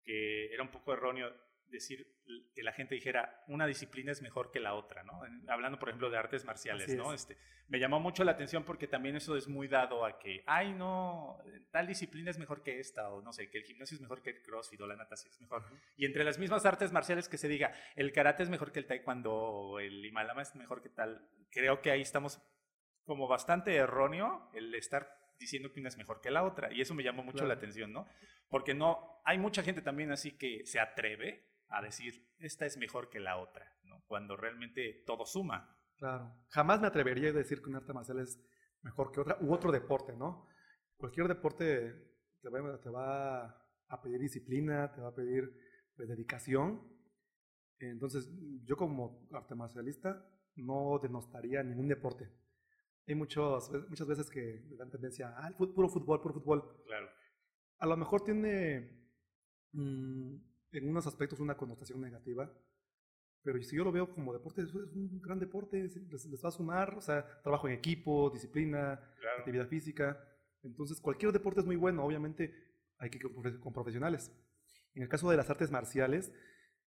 que era un poco erróneo decir que la gente dijera una disciplina es mejor que la otra, ¿no? Hablando, por ejemplo, de artes marciales, ¿no? Este, me llamó mucho la atención porque también eso es muy dado a que, ay, no, tal disciplina es mejor que esta, o no sé, que el gimnasio es mejor que el crossfit o la natación es mejor. Y entre las mismas artes marciales que se diga, el karate es mejor que el taekwondo, o el himalama es mejor que tal, creo que ahí estamos como bastante erróneo el estar diciendo que una es mejor que la otra. Y eso me llamó mucho la atención, ¿no? Porque no, hay mucha gente también así que se atreve a decir, esta es mejor que la otra, ¿no? Cuando realmente todo suma. Claro. Jamás me atrevería a decir que un arte marcial es mejor que otra, u otro deporte, ¿no? Cualquier deporte te va, te va a pedir disciplina, te va a pedir pues, dedicación. Entonces, yo como arte marcialista no denostaría ningún deporte. Hay muchos, muchas veces que le dan tendencia al puro fútbol, puro fútbol. Claro. A lo mejor tiene mm, en unos aspectos una connotación negativa, pero si yo lo veo como deporte, es un gran deporte, les, va a sumar, o sea, trabajo en equipo, disciplina, actividad física. Entonces, cualquier deporte es muy bueno, obviamente hay que ir con profesionales. En el caso de las artes marciales,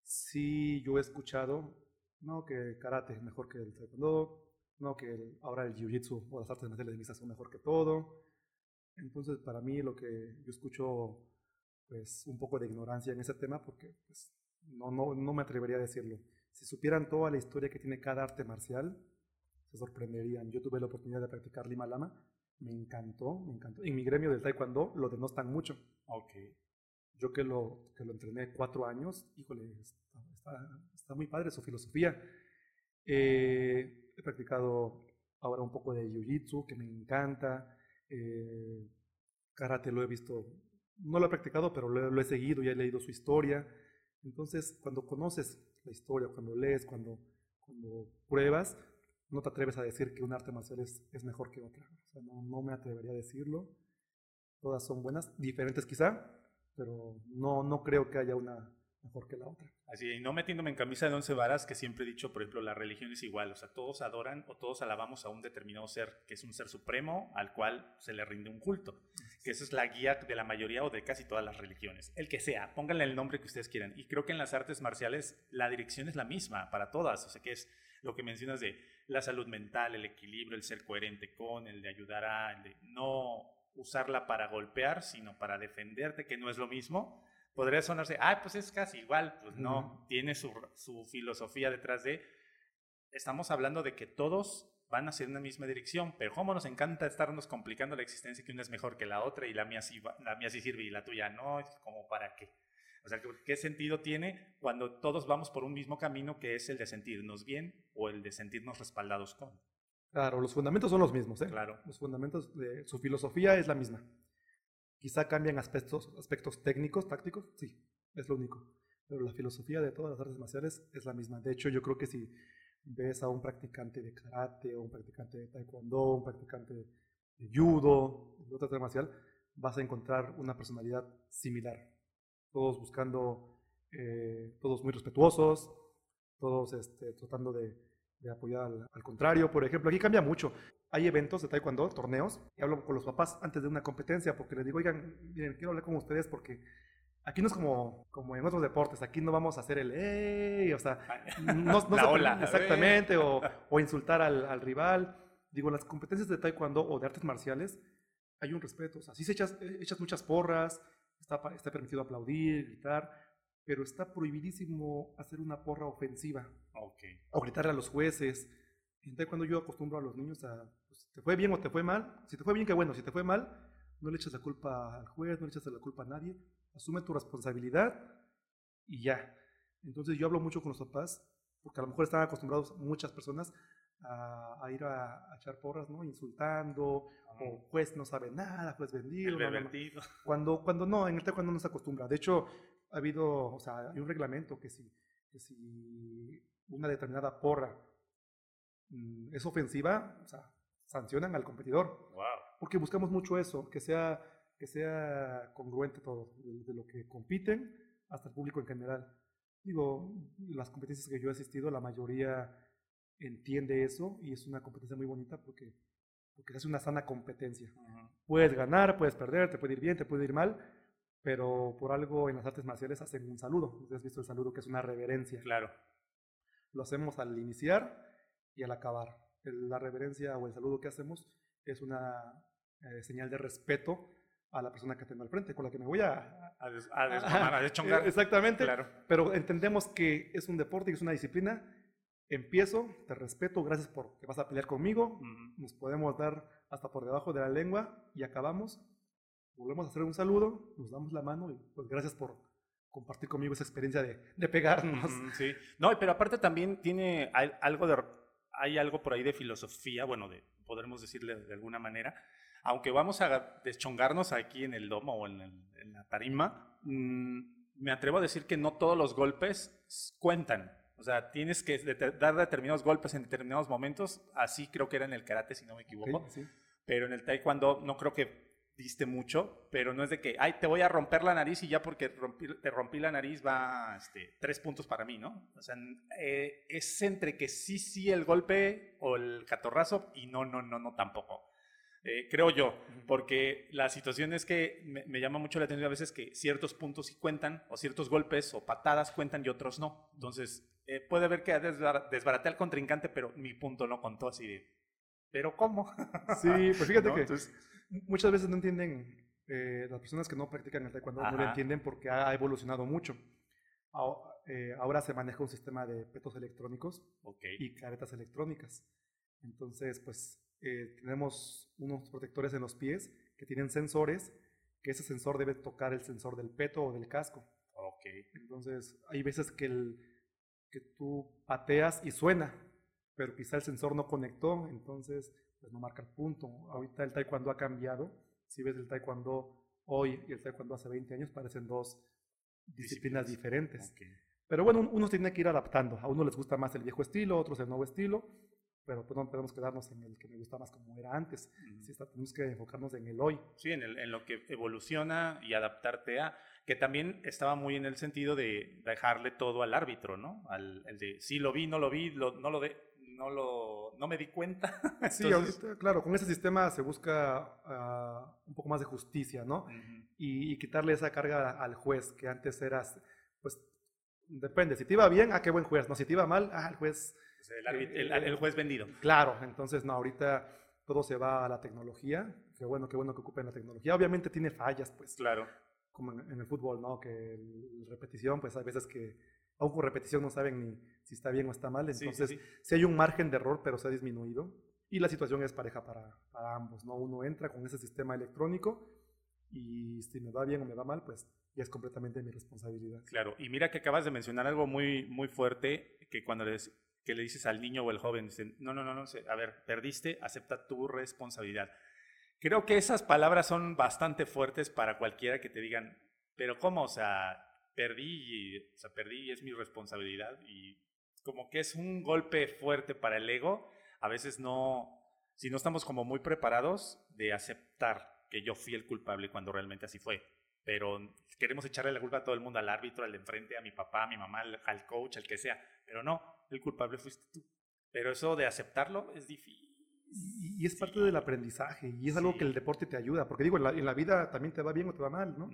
sí yo he escuchado, no, que karate es mejor que el taekwondo, no, que ahora el jiu-jitsu o las artes marciales mixtas son mejor que todo. Entonces, para mí lo que yo escucho pues un poco de ignorancia en ese tema porque pues, no, no, no me atrevería a decirlo. Si supieran toda la historia que tiene cada arte marcial, se sorprenderían. Yo tuve la oportunidad de practicar Lima Lama, me encantó, me encantó. En mi gremio del Taekwondo lo denostan mucho. Ok. Yo que lo, que lo entrené cuatro años, híjole, está, está, muy padre su filosofía. Eh, he practicado ahora un poco de Jiu-Jitsu, que me encanta. Eh, karate lo he visto no lo he practicado, pero lo, he seguido y he leído su historia. Entonces, cuando conoces la historia, cuando lees, cuando, pruebas, no te atreves a decir que un arte marcial es, es mejor que otra. O sea, no, me atrevería a decirlo. Todas son buenas, diferentes quizá, pero no creo que haya una, mejor que la otra. Así, y no metiéndome en camisa de once varas, que siempre he dicho, por ejemplo, la religión es igual, o sea, todos adoran o todos alabamos a un determinado ser, que es un ser supremo al cual se le rinde un culto, que esa es la guía de la mayoría o de casi todas las religiones, el que sea, pónganle el nombre que ustedes quieran. Y creo que en las artes marciales la dirección es la misma para todas, o sea, que es lo que mencionas de la salud mental, el equilibrio, el ser coherente con, el de ayudar a, el de no usarla para golpear, sino para defenderte, que no es lo mismo podría sonarse, ah, pues es casi igual, pues no, tiene su, su, filosofía detrás de, estamos hablando de que todos van hacia una misma dirección, pero cómo nos encanta estarnos complicando la existencia que una es mejor que la otra y la mía sí, la mía sí sirve y la tuya no, como para qué. O sea, ¿qué sentido tiene cuando todos vamos por un mismo camino que es el de sentirnos bien o el de sentirnos respaldados con? Claro, los fundamentos son los mismos, ¿eh? Claro. Los fundamentos de su filosofía es la misma. Quizá cambian aspectos, técnicos, tácticos, sí, es lo único. Pero la filosofía de todas las artes marciales es la misma. De hecho, yo creo que si ves a un practicante de karate, o un practicante de taekwondo, un practicante de judo, de otra arte marcial, vas a encontrar una personalidad similar. Todos buscando, eh, todos muy respetuosos, todos este, tratando de apoyar al, contrario. Por ejemplo, aquí cambia mucho hay eventos de taekwondo, torneos, y hablo con los papás antes de una competencia porque les digo, oigan, miren, quiero hablar con ustedes porque aquí no es como, como en otros deportes, aquí no vamos a hacer el ¡ey! O sea, no, no <laughs> La ola. exactamente, o, o, insultar al, al, rival. Digo, en las competencias de taekwondo o de artes marciales hay un respeto. O sea, sí se echas, echas muchas porras, está, está permitido aplaudir, gritar, pero está prohibidísimo hacer una porra ofensiva. Okay. O gritarle a los jueces entonces, cuando yo acostumbro a los niños a, ¿te fue bien o te fue mal? Si te fue bien, qué bueno. Si te fue mal, no le eches la culpa al juez, no le eches la culpa a nadie. Asume tu responsabilidad y ya. Entonces, yo hablo mucho con los papás, porque a lo mejor están acostumbrados muchas personas a, ir a, echar porras, ¿no? Insultando, o juez no sabe nada, juez vendido. Cuando, cuando no, en el cuando no se acostumbra. De hecho, ha habido, o sea, hay un reglamento que si, que si una determinada porra Mm, es ofensiva, o sea, sancionan al competidor. Porque buscamos mucho eso, que sea, que sea congruente todo, de, lo que compiten hasta el público en general. Digo, las competencias que yo he asistido, la mayoría entiende eso y es una competencia muy bonita porque, porque es una sana competencia. Puedes ganar, puedes perder, te puede ir bien, te puede ir mal, pero por algo en las artes marciales hacen un saludo. ¿Has visto el saludo que es una reverencia? Claro. Lo hacemos al iniciar y al acabar. La reverencia o el saludo que hacemos es una eh, señal de respeto a la persona que tengo al frente, con la que me voy a... A, des, a, deschongar. Exactamente. Claro. Pero entendemos que es un deporte, que es una disciplina. Empiezo, te respeto, gracias por que vas a pelear conmigo. Nos podemos dar hasta por debajo de la lengua y acabamos. Volvemos a hacer un saludo, nos damos la mano y pues gracias por compartir conmigo esa experiencia de, de pegarnos. sí. No, pero aparte también tiene algo de... Hay algo por ahí de filosofía, bueno, de, podremos decirle de alguna manera, aunque vamos a deschongarnos aquí en el domo o en, la tarima, mm, me atrevo a decir que no todos los golpes cuentan. O sea, tienes que dar determinados golpes en determinados momentos. Así creo que era en el karate, si no me equivoco. Pero en el taekwondo no creo que diste mucho, pero no es de que, ay, te voy a romper la nariz y ya porque te rompí la nariz va este, tres puntos para mí, ¿no? O sea, eh, es entre que sí, sí el golpe o el catorrazo y no, no, no, no tampoco. Eh, creo yo, porque la situación es que me, llama mucho la atención a veces que ciertos puntos sí cuentan, o ciertos golpes o patadas cuentan y otros no. Entonces, eh, puede haber que desbaraté al contrincante, pero mi punto no contó así de, ¿pero cómo? Sí, pues fíjate <laughs> que muchas veces no entienden, eh, las personas que no practican el taekwondo no lo entienden porque ha evolucionado mucho. Ahora se maneja un sistema de petos electrónicos y caretas electrónicas. Entonces, pues eh, tenemos unos protectores en los pies que tienen sensores, que ese sensor debe tocar el sensor del peto o del casco. Entonces, hay veces que, el, que tú pateas y suena, pero quizá el sensor no conectó, entonces pues no marca el punto. Ahorita el taekwondo ha cambiado. Si ves el taekwondo hoy y el taekwondo hace 20 años, parecen dos disciplinas, diferentes. Pero bueno, uno tiene que ir adaptando. A uno les gusta más el viejo estilo, a otros el nuevo estilo pero pues no que quedarnos en el que me gusta más como era antes, tenemos que enfocarnos en el hoy. Sí, en, el, en, lo que evoluciona y adaptarte a, que también estaba muy en el sentido de dejarle todo al árbitro, ¿no? Al el de sí lo vi, no lo vi, no lo de, no lo, no me di cuenta. <laughs> sí, ahorita, claro, con ese sistema se busca ah, un poco más de justicia, ¿no? y, y, quitarle esa carga al juez, que antes eras, pues, depende, si te iba bien, ah, qué buen juez, no, si te iba mal, ah, el juez el, juez vendido. Claro, entonces no, ahorita todo se va a la tecnología. Qué bueno, qué bueno que ocupen la tecnología. Obviamente tiene fallas, pues. Claro. Como en, el fútbol, ¿no? Que repetición, pues hay veces que aún con repetición no saben ni si está bien o está mal. Entonces, sí, hay un margen de error, pero se ha disminuido. Y la situación es pareja para, para ambos, ¿no? Uno entra con ese sistema electrónico y si me va bien o me va mal, pues ya es completamente mi responsabilidad. Claro, y mira que acabas de mencionar algo muy, muy fuerte, que cuando les que le dices al niño o al joven, dicen, no, no, no, no, a ver, perdiste, acepta tu responsabilidad. Creo que esas palabras son bastante fuertes para cualquiera que te digan, pero ¿cómo? O sea, perdí, y, o sea, perdí y es mi responsabilidad. Y como que es un golpe fuerte para el ego. A veces no, si no estamos como muy preparados de aceptar que yo fui el culpable cuando realmente así fue. Pero queremos echarle la culpa a todo el mundo, al árbitro, al de enfrente, a mi papá, a mi mamá, al coach, al que sea. Pero no, el culpable fuiste tú. Pero eso de aceptarlo es difícil. Y, es parte del aprendizaje y es algo que el deporte te ayuda, porque digo, en la, vida también te va bien o te va mal, ¿no?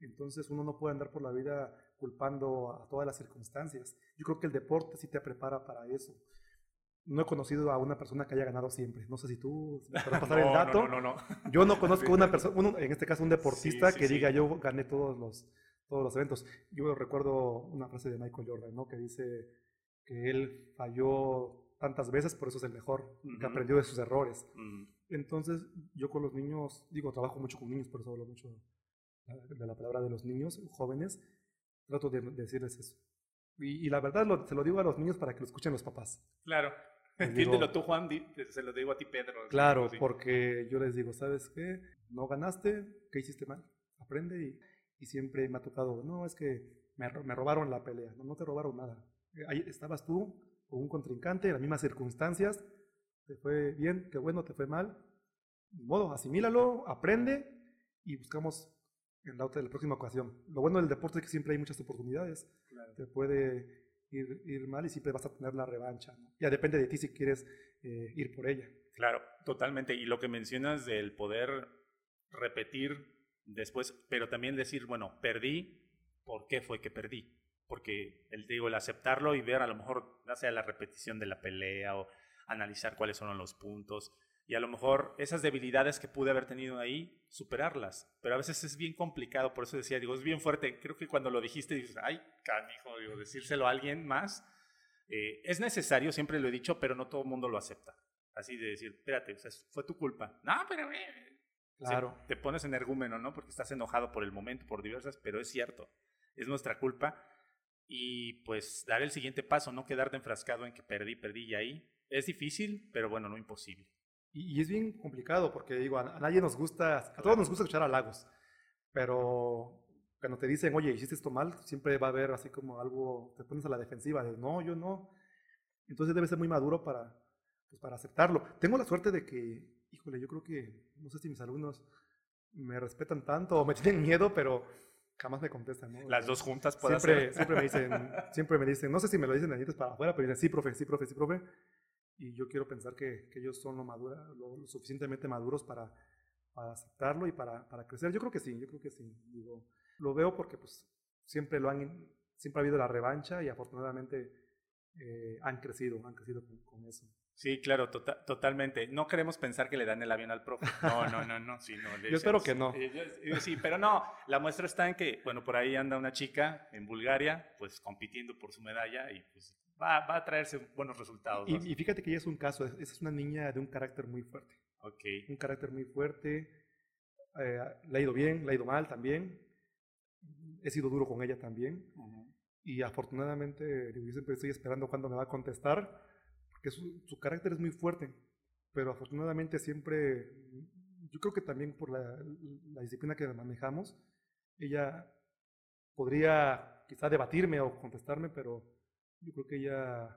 Entonces uno no puede andar por la vida culpando a todas las circunstancias. Yo creo que el deporte sí te prepara para eso. No he conocido a una persona que haya ganado siempre. No sé si tú me <laughs> pasar el dato. No, no, no, Yo no <laughs> conozco una persona, en este caso un deportista que diga yo gané todos los, todos los eventos. Yo recuerdo una frase de Michael Jordan, ¿no? Que dice que él falló tantas veces, por eso es el mejor, que aprendió de sus errores. Entonces, yo con los niños, digo, trabajo mucho con niños, por eso hablo mucho de la palabra de los niños, jóvenes, trato de, decirles eso. Y, la verdad se lo digo a los niños para que lo escuchen los papás. Claro. Entiéndelo <laughs> tú, Juan, se lo digo a ti, Pedro. Claro, porque yo les digo, ¿sabes qué? No ganaste, ¿qué hiciste mal? Aprende y, y siempre me ha tocado, no, es que me, me robaron la pelea. No, no te robaron nada ahí estabas tú o un contrincante en las mismas circunstancias, te fue bien, qué bueno, te fue mal, de modo, asimílalo, aprende y buscamos en la otra, la próxima ocasión. Lo bueno del deporte es que siempre hay muchas oportunidades, te puede ir, ir, mal y siempre vas a tener la revancha. Ya depende de ti si quieres eh, ir por ella. Claro, totalmente. Y lo que mencionas del poder repetir después, pero también decir, bueno, perdí, ¿por qué fue que perdí? Porque el, digo, el aceptarlo y ver a lo mejor, ya sea la repetición de la pelea o analizar cuáles son los puntos y a lo mejor esas debilidades que pude haber tenido ahí, superarlas. Pero a veces es bien complicado, por eso decía, digo, es bien fuerte. Creo que cuando lo dijiste, dices, ay, canijo, digo, decírselo a alguien más, eh, es necesario, siempre lo he dicho, pero no todo el mundo lo acepta. Así de decir, espérate, o sea, fue tu culpa. No, pero... Eh, claro. te pones energúmeno, ¿no? Porque estás enojado por el momento, por diversas, pero es cierto, es nuestra culpa. Y pues dar el siguiente paso, no quedarte enfrascado en que perdí, perdí y ahí. Es difícil, pero bueno, no imposible. Y, es bien complicado porque digo, a, nadie nos gusta, a todos nos gusta escuchar halagos, pero cuando te dicen, oye, hiciste esto mal, siempre va a haber así como algo, te pones a la defensiva de, no, yo no. Entonces debe ser muy maduro para, pues, para aceptarlo. Tengo la suerte de que, híjole, yo creo que, no sé si mis alumnos me respetan tanto o me <laughs> tienen miedo, pero jamás me contestan. ¿no? Las dos juntas pueden siempre, Siempre me dicen, siempre me dicen, no sé si me lo dicen de dientes para afuera, pero dicen, sí, profe, sí, profe, sí, profe y yo quiero pensar que, que ellos son lo, madura, lo, suficientemente maduros para, para aceptarlo y para, para, crecer. Yo creo que sí, yo creo que sí. Digo, lo veo porque pues siempre lo han, siempre ha habido la revancha y afortunadamente eh, han crecido, han crecido con, eso. Sí, claro, tota, totalmente. No queremos pensar que le dan el avión al profe. No, no, no, no. Sí, no <laughs> yo espero que no. Sí, pero no, la muestra está en que, bueno, por ahí anda una chica en Bulgaria, pues compitiendo por su medalla y pues va, va a traerse buenos resultados. Y, fíjate que ella es un caso, es una niña de un carácter muy fuerte. Ok. Un carácter muy fuerte. Eh, le ha ido bien, le ha ido mal también. He sido duro con ella también. Y afortunadamente, yo siempre estoy esperando cuando me va a contestar, porque su, su carácter es muy fuerte. Pero afortunadamente siempre, yo creo que también por la, la disciplina que manejamos, ella podría quizá debatirme o contestarme, pero yo creo que ella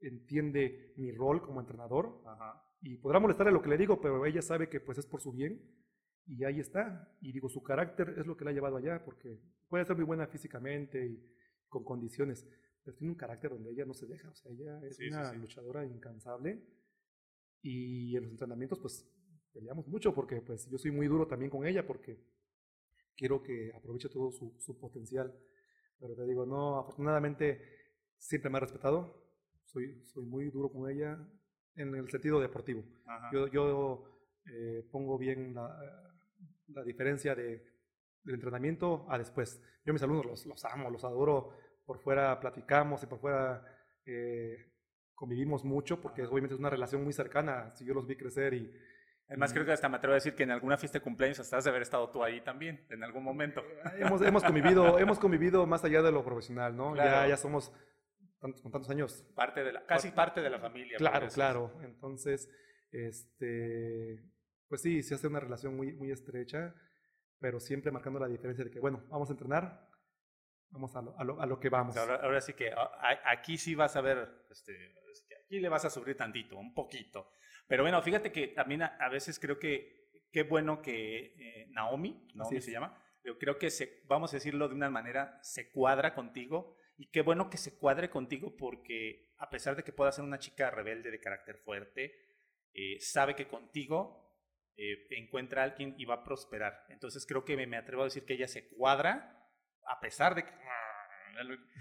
entiende mi rol como entrenador y podrá molestarle lo que le digo, pero ella sabe que pues es por su bien y ahí está. Y digo, su carácter es lo que la ha llevado allá, porque puede ser muy buena físicamente y con condiciones, pero tiene un carácter donde ella no se deja, o sea, ella es una luchadora incansable y en los entrenamientos pues peleamos mucho porque pues yo soy muy duro también con ella porque quiero que aproveche todo su, su potencial. Pero te digo, no, afortunadamente siempre me ha respetado. Soy, soy muy duro con ella en el sentido deportivo. Yo, yo eh, pongo bien la, la diferencia de, del entrenamiento a después. Yo mis alumnos los, los amo, los adoro. Por fuera platicamos y por fuera eh, convivimos mucho porque obviamente es una relación muy cercana. Si yo los vi crecer y, Además, creo que hasta me atrevo a decir que en alguna fiesta de cumpleaños hasta has de haber estado tú ahí también, en algún momento. Eh, hemos, hemos, convivido, hemos convivido más allá de lo profesional, ¿no? Ya, ya somos con tantos años. Parte de la, casi parte de la familia. Claro, claro. Entonces, este, pues sí, se hace una relación muy, muy estrecha, pero siempre marcando la diferencia de que, bueno, vamos a entrenar, vamos a lo, a lo, que vamos. Ahora, sí que aquí sí vas a ver, este, aquí le vas a sufrir tantito, un poquito. Pero bueno, fíjate que también a, veces creo que qué bueno que eh, Naomi, Naomi se llama, yo creo que se, vamos a decirlo de una manera, se cuadra contigo y qué bueno que se cuadre contigo porque a pesar de que pueda ser una chica rebelde de carácter fuerte, eh, sabe que contigo eh, encuentra a alguien y va a prosperar. Entonces creo que me, atrevo a decir que ella se cuadra a pesar de que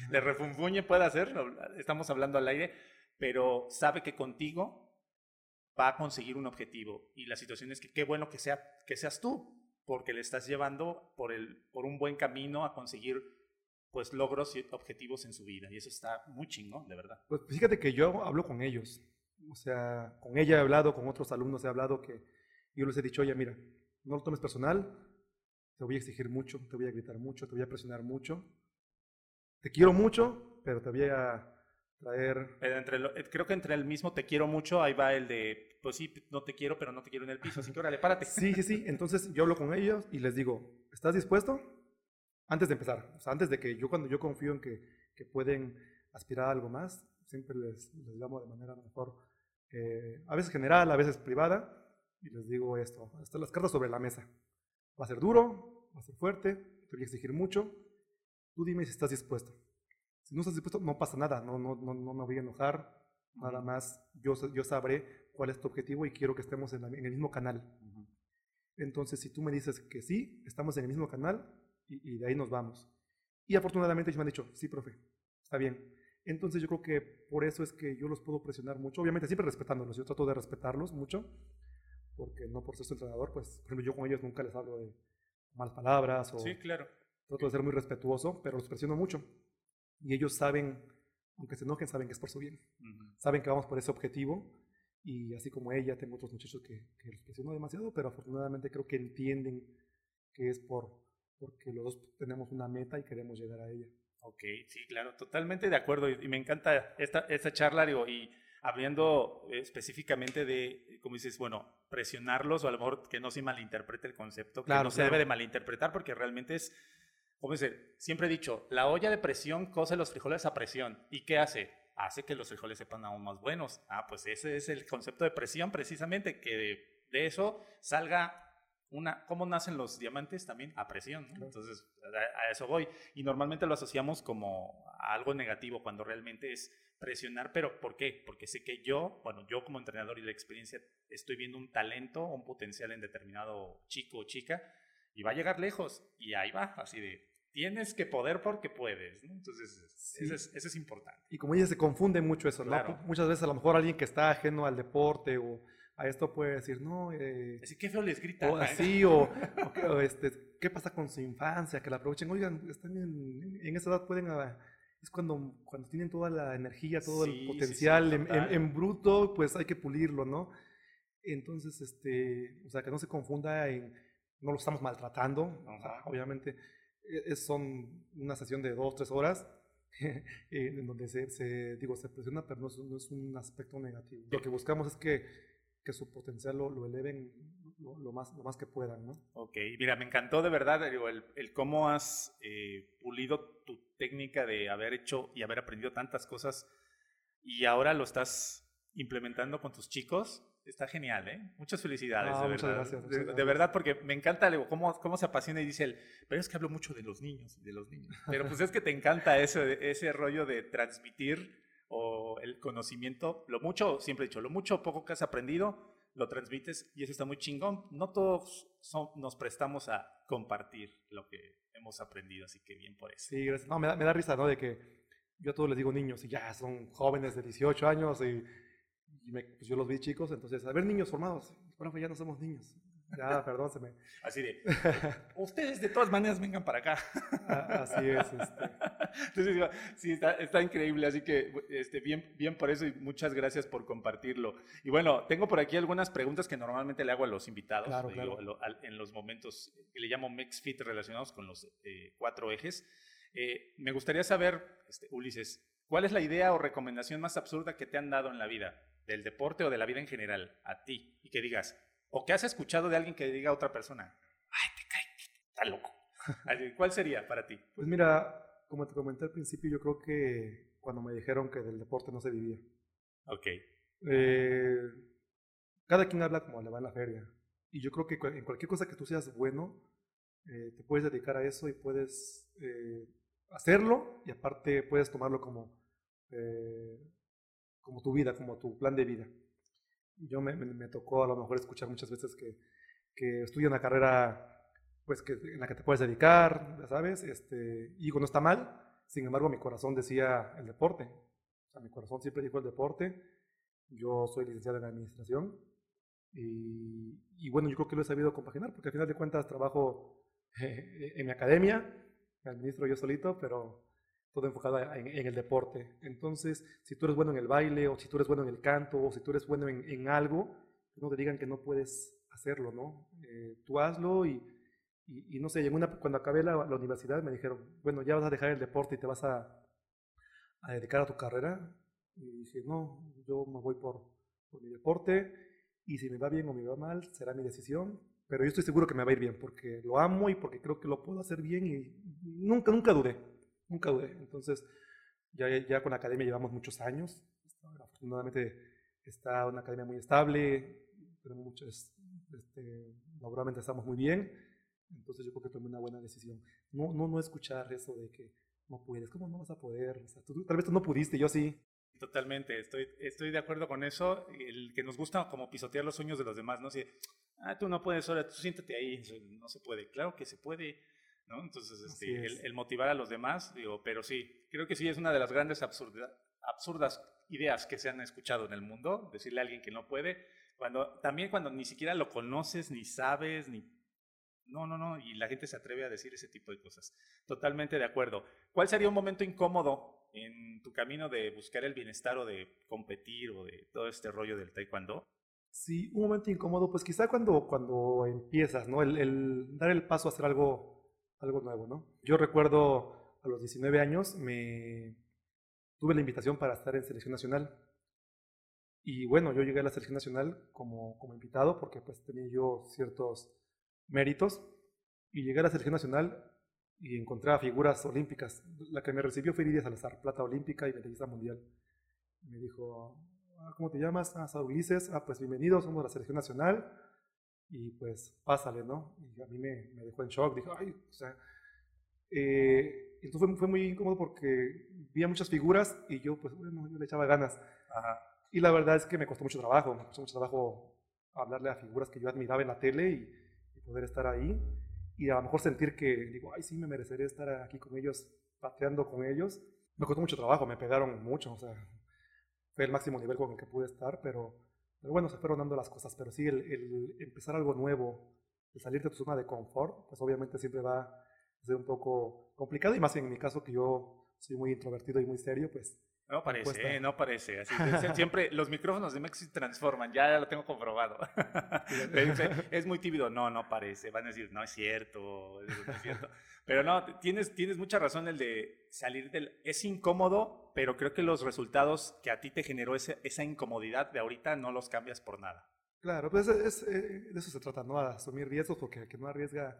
le refunfuñe puede hacer, estamos hablando al aire, pero sabe que contigo va a conseguir un objetivo. Y la situación es que qué bueno que, sea, que seas tú, porque le estás llevando por, el, por un buen camino a conseguir pues logros y objetivos en su vida. Y eso está muy chingón, de verdad. Pues fíjate que yo hablo con ellos. O sea, con ella he hablado, con otros alumnos he hablado que yo les he dicho, oye, mira, no lo tomes personal, te voy a exigir mucho, te voy a gritar mucho, te voy a presionar mucho. Te quiero mucho, pero te voy a traer... Entre eh, creo que entre el mismo te quiero mucho, ahí va el de, pues sí, no te quiero, pero no te quiero en el piso, así que órale, párate. Sí, sí, sí. Entonces yo hablo con ellos y les digo, ¿estás dispuesto? Antes de empezar, o sea, antes de que yo cuando yo confío en que, que pueden aspirar a algo más, siempre les, les llamo de manera mejor, eh, a veces general, a veces privada, y les digo esto, están las cartas sobre la mesa. Va a ser duro, va a ser fuerte, te voy a exigir mucho, tú dime si estás dispuesto. Si no estás dispuesto, no pasa nada, no, no, no, no me voy a enojar, nada más yo, yo sabré cuál es tu objetivo y quiero que estemos en, el mismo canal. Entonces, si tú me dices que sí, estamos en el mismo canal y, de ahí nos vamos. Y afortunadamente ellos me han dicho, sí, profe, está bien. Entonces yo creo que por eso es que yo los puedo presionar mucho, obviamente siempre respetándolos, yo trato de respetarlos mucho, porque no por ser su entrenador, pues, por ejemplo, yo con ellos nunca les hablo de malas palabras o... Sí, claro. Trato de ser muy respetuoso, pero los presiono mucho. Y ellos saben, aunque se enojen, saben que es por su bien. Saben que vamos por ese objetivo. Y así como ella, tengo otros muchachos que, que los presiono demasiado, pero afortunadamente creo que entienden que es por porque los dos tenemos una meta y queremos llegar a ella. Ok, sí, claro, totalmente de acuerdo. Y, me encanta esta, esta charla, digo, y hablando específicamente de, como dices, bueno, presionarlos o a lo mejor que no se malinterprete el concepto, claro, que no se debe de malinterpretar porque realmente es, como dice, siempre he dicho, la olla de presión cose los frijoles a presión. ¿Y qué hace? Hace que los frijoles sepan aún más buenos. Ah, pues ese es el concepto de presión precisamente, que de, de eso salga una, ¿cómo nacen los diamantes? También a presión. Entonces, a, eso voy. Y normalmente lo asociamos como algo negativo cuando realmente es presionar, pero ¿por qué? Porque sé que yo, bueno, yo como entrenador y la experiencia estoy viendo un talento, un potencial en determinado chico o chica y va a llegar lejos y ahí va, así de, tienes que poder porque puedes, Entonces, eso, es, importante. Y como ella se confunde mucho eso, Muchas veces a lo mejor alguien que está ajeno al deporte o a esto puede decir, no. Eh, así que feo les grita. O así, <laughs> o, este, ¿qué pasa con su infancia? Que la aprovechen. Oigan, están en, en esa edad pueden. Ah, es cuando, cuando tienen toda la energía, todo el potencial en, bruto, pues hay que pulirlo, ¿no? Entonces, este, o sea, que no se confunda en, no lo estamos maltratando, obviamente e, es, son una sesión de dos, tres horas, <laughs> en donde se, se, digo, se presiona, pero no es, no es un aspecto negativo. Lo que buscamos es que que su potencial lo, eleven lo, más, lo más que puedan, ¿no? Ok, mira, me encantó de verdad el, el cómo has eh, pulido tu técnica de haber hecho y haber aprendido tantas cosas y ahora lo estás implementando con tus chicos. Está genial, ¿eh? Muchas felicidades, de muchas verdad. Gracias, de, verdad, porque me encanta cómo, cómo se apasiona y dice él, pero es que hablo mucho de los niños, de los niños. Pero pues es que te encanta ese, ese rollo de transmitir o el conocimiento, lo mucho, siempre he dicho, lo mucho o poco que has aprendido, lo transmites y eso está muy chingón. No todos nos prestamos a compartir lo que hemos aprendido, así que bien por eso. Sí, gracias. No, me da, me da risa, ¿no? De que yo a todos les digo niños y ya son jóvenes de 18 años y, pues yo los vi chicos, entonces, a ver, niños formados, bueno, pues ya no somos niños. Ya, perdón, se me... Así de, ustedes de todas maneras vengan para acá. Así es. Este. Entonces, sí, está, está, increíble, así que este, bien, bien por eso y muchas gracias por compartirlo. Y bueno, tengo por aquí algunas preguntas que normalmente le hago a los invitados claro, claro. en los momentos que le llamo MexFit relacionados con los eh, cuatro ejes. Eh, me gustaría saber, este, Ulises, ¿cuál es la idea o recomendación más absurda que te han dado en la vida, del deporte o de la vida en general, a ti? Y que digas, o que has escuchado de alguien que diga a otra persona, ay, te cae, está loco. <laughs> ¿Cuál sería para ti? Pues mira, como te comenté al principio, yo creo que cuando me dijeron que del deporte no se vivía. Ok. Eh, cada quien habla como le va en la feria. Y yo creo que en cualquier cosa que tú seas bueno, eh, te puedes dedicar a eso y puedes eh, hacerlo y aparte puedes tomarlo como, como tu vida, como tu plan de vida yo me, tocó a lo mejor escuchar muchas veces que, que estudia una carrera pues que, en la que te puedes dedicar, ya sabes, este, y no está mal, sin embargo mi corazón decía el deporte, o sea, mi corazón siempre dijo el deporte, yo soy licenciado en administración y, y bueno, yo creo que lo he sabido compaginar porque al final de cuentas trabajo <laughs> en mi academia, me administro yo solito, pero todo enfocado en, el deporte. Entonces, si tú eres bueno en el baile, o si tú eres bueno en el canto, o si tú eres bueno en, en algo, no te digan que no puedes hacerlo, ¿no? Eh, tú hazlo y, y, no sé, en una, cuando acabé la, la, universidad me dijeron, bueno, ya vas a dejar el deporte y te vas a, a dedicar a tu carrera. Y dije, no, yo me voy por, por mi deporte y si me va bien o me va mal, será mi decisión. Pero yo estoy seguro que me va a ir bien porque lo amo y porque creo que lo puedo hacer bien y nunca, nunca dudé. Nunca dudé. Entonces, ya, ya con la academia llevamos muchos años. Afortunadamente está una academia muy estable, tenemos muchos, este, laboralmente estamos muy bien. Entonces yo creo que tomé una buena decisión. No, no, no escuchar eso de que no puedes, ¿cómo no vas a poder? O sea, tú, tal vez tú no pudiste, yo sí. Totalmente, estoy, estoy de acuerdo con eso. El que nos gusta como pisotear los sueños de los demás, ¿no? Si, ah, tú no puedes, ahora tú siéntate ahí, no se puede. Claro que se puede, ¿no? Entonces, este, el, motivar a los demás, digo, pero sí, creo que sí es una de las grandes absurdas ideas que se han escuchado en el mundo, decirle a alguien que no puede, cuando, también cuando ni siquiera lo conoces, ni sabes, ni... No, no, no, y la gente se atreve a decir ese tipo de cosas. Totalmente de acuerdo. ¿Cuál sería un momento incómodo en tu camino de buscar el bienestar o de competir o de todo este rollo del taekwondo? Sí, un momento incómodo, pues quizá cuando, cuando empiezas, ¿no? El, el dar el paso a hacer algo, algo nuevo, ¿no? Yo recuerdo a los 19 años me tuve la invitación para estar en selección nacional. Y bueno, yo llegué a la selección nacional como, como invitado porque pues tenía yo ciertos méritos. Y llegué a la selección nacional y encontré a figuras olímpicas. La que me recibió fue Lidia Salazar, plata olímpica y medallista mundial. Me dijo, ah, ¿cómo te llamas? Ah, Saúl Ulises. Ah, pues bienvenido, somos la selección nacional. Y pues pásale, ¿no? Y a mí me, me dejó en shock. Dijo, ay, o sea, eh, entonces fue, fue, muy incómodo porque vi muchas figuras y yo, pues bueno, yo le echaba ganas. Y la verdad es que me costó mucho trabajo, me costó mucho trabajo hablarle a figuras que yo admiraba en la tele y, poder estar ahí. Y a lo mejor sentir que, digo, ay, sí, me merecería estar aquí con ellos, pateando con ellos. Me costó mucho trabajo, me pegaron mucho, o sea, fue el máximo nivel con el que pude estar, pero, pero bueno, se fueron dando las cosas. Pero sí, el, el empezar algo nuevo, el salir de tu zona de confort, pues obviamente siempre va ser un poco complicado y más en mi caso que yo soy muy introvertido y muy serio, pues... No parece, no parece. Así, siempre los micrófonos de Mex se transforman, ya lo tengo comprobado. <laughs> es muy tímido, no, no parece. Van a decir, no es cierto, no es cierto. Pero no, tienes, tienes mucha razón el de salir del... Es incómodo, pero creo que los resultados que a ti te generó ese, esa incomodidad de ahorita no los cambias por nada. Claro, pues es, eh, de eso se trata, ¿no? Asumir riesgos porque el que no arriesga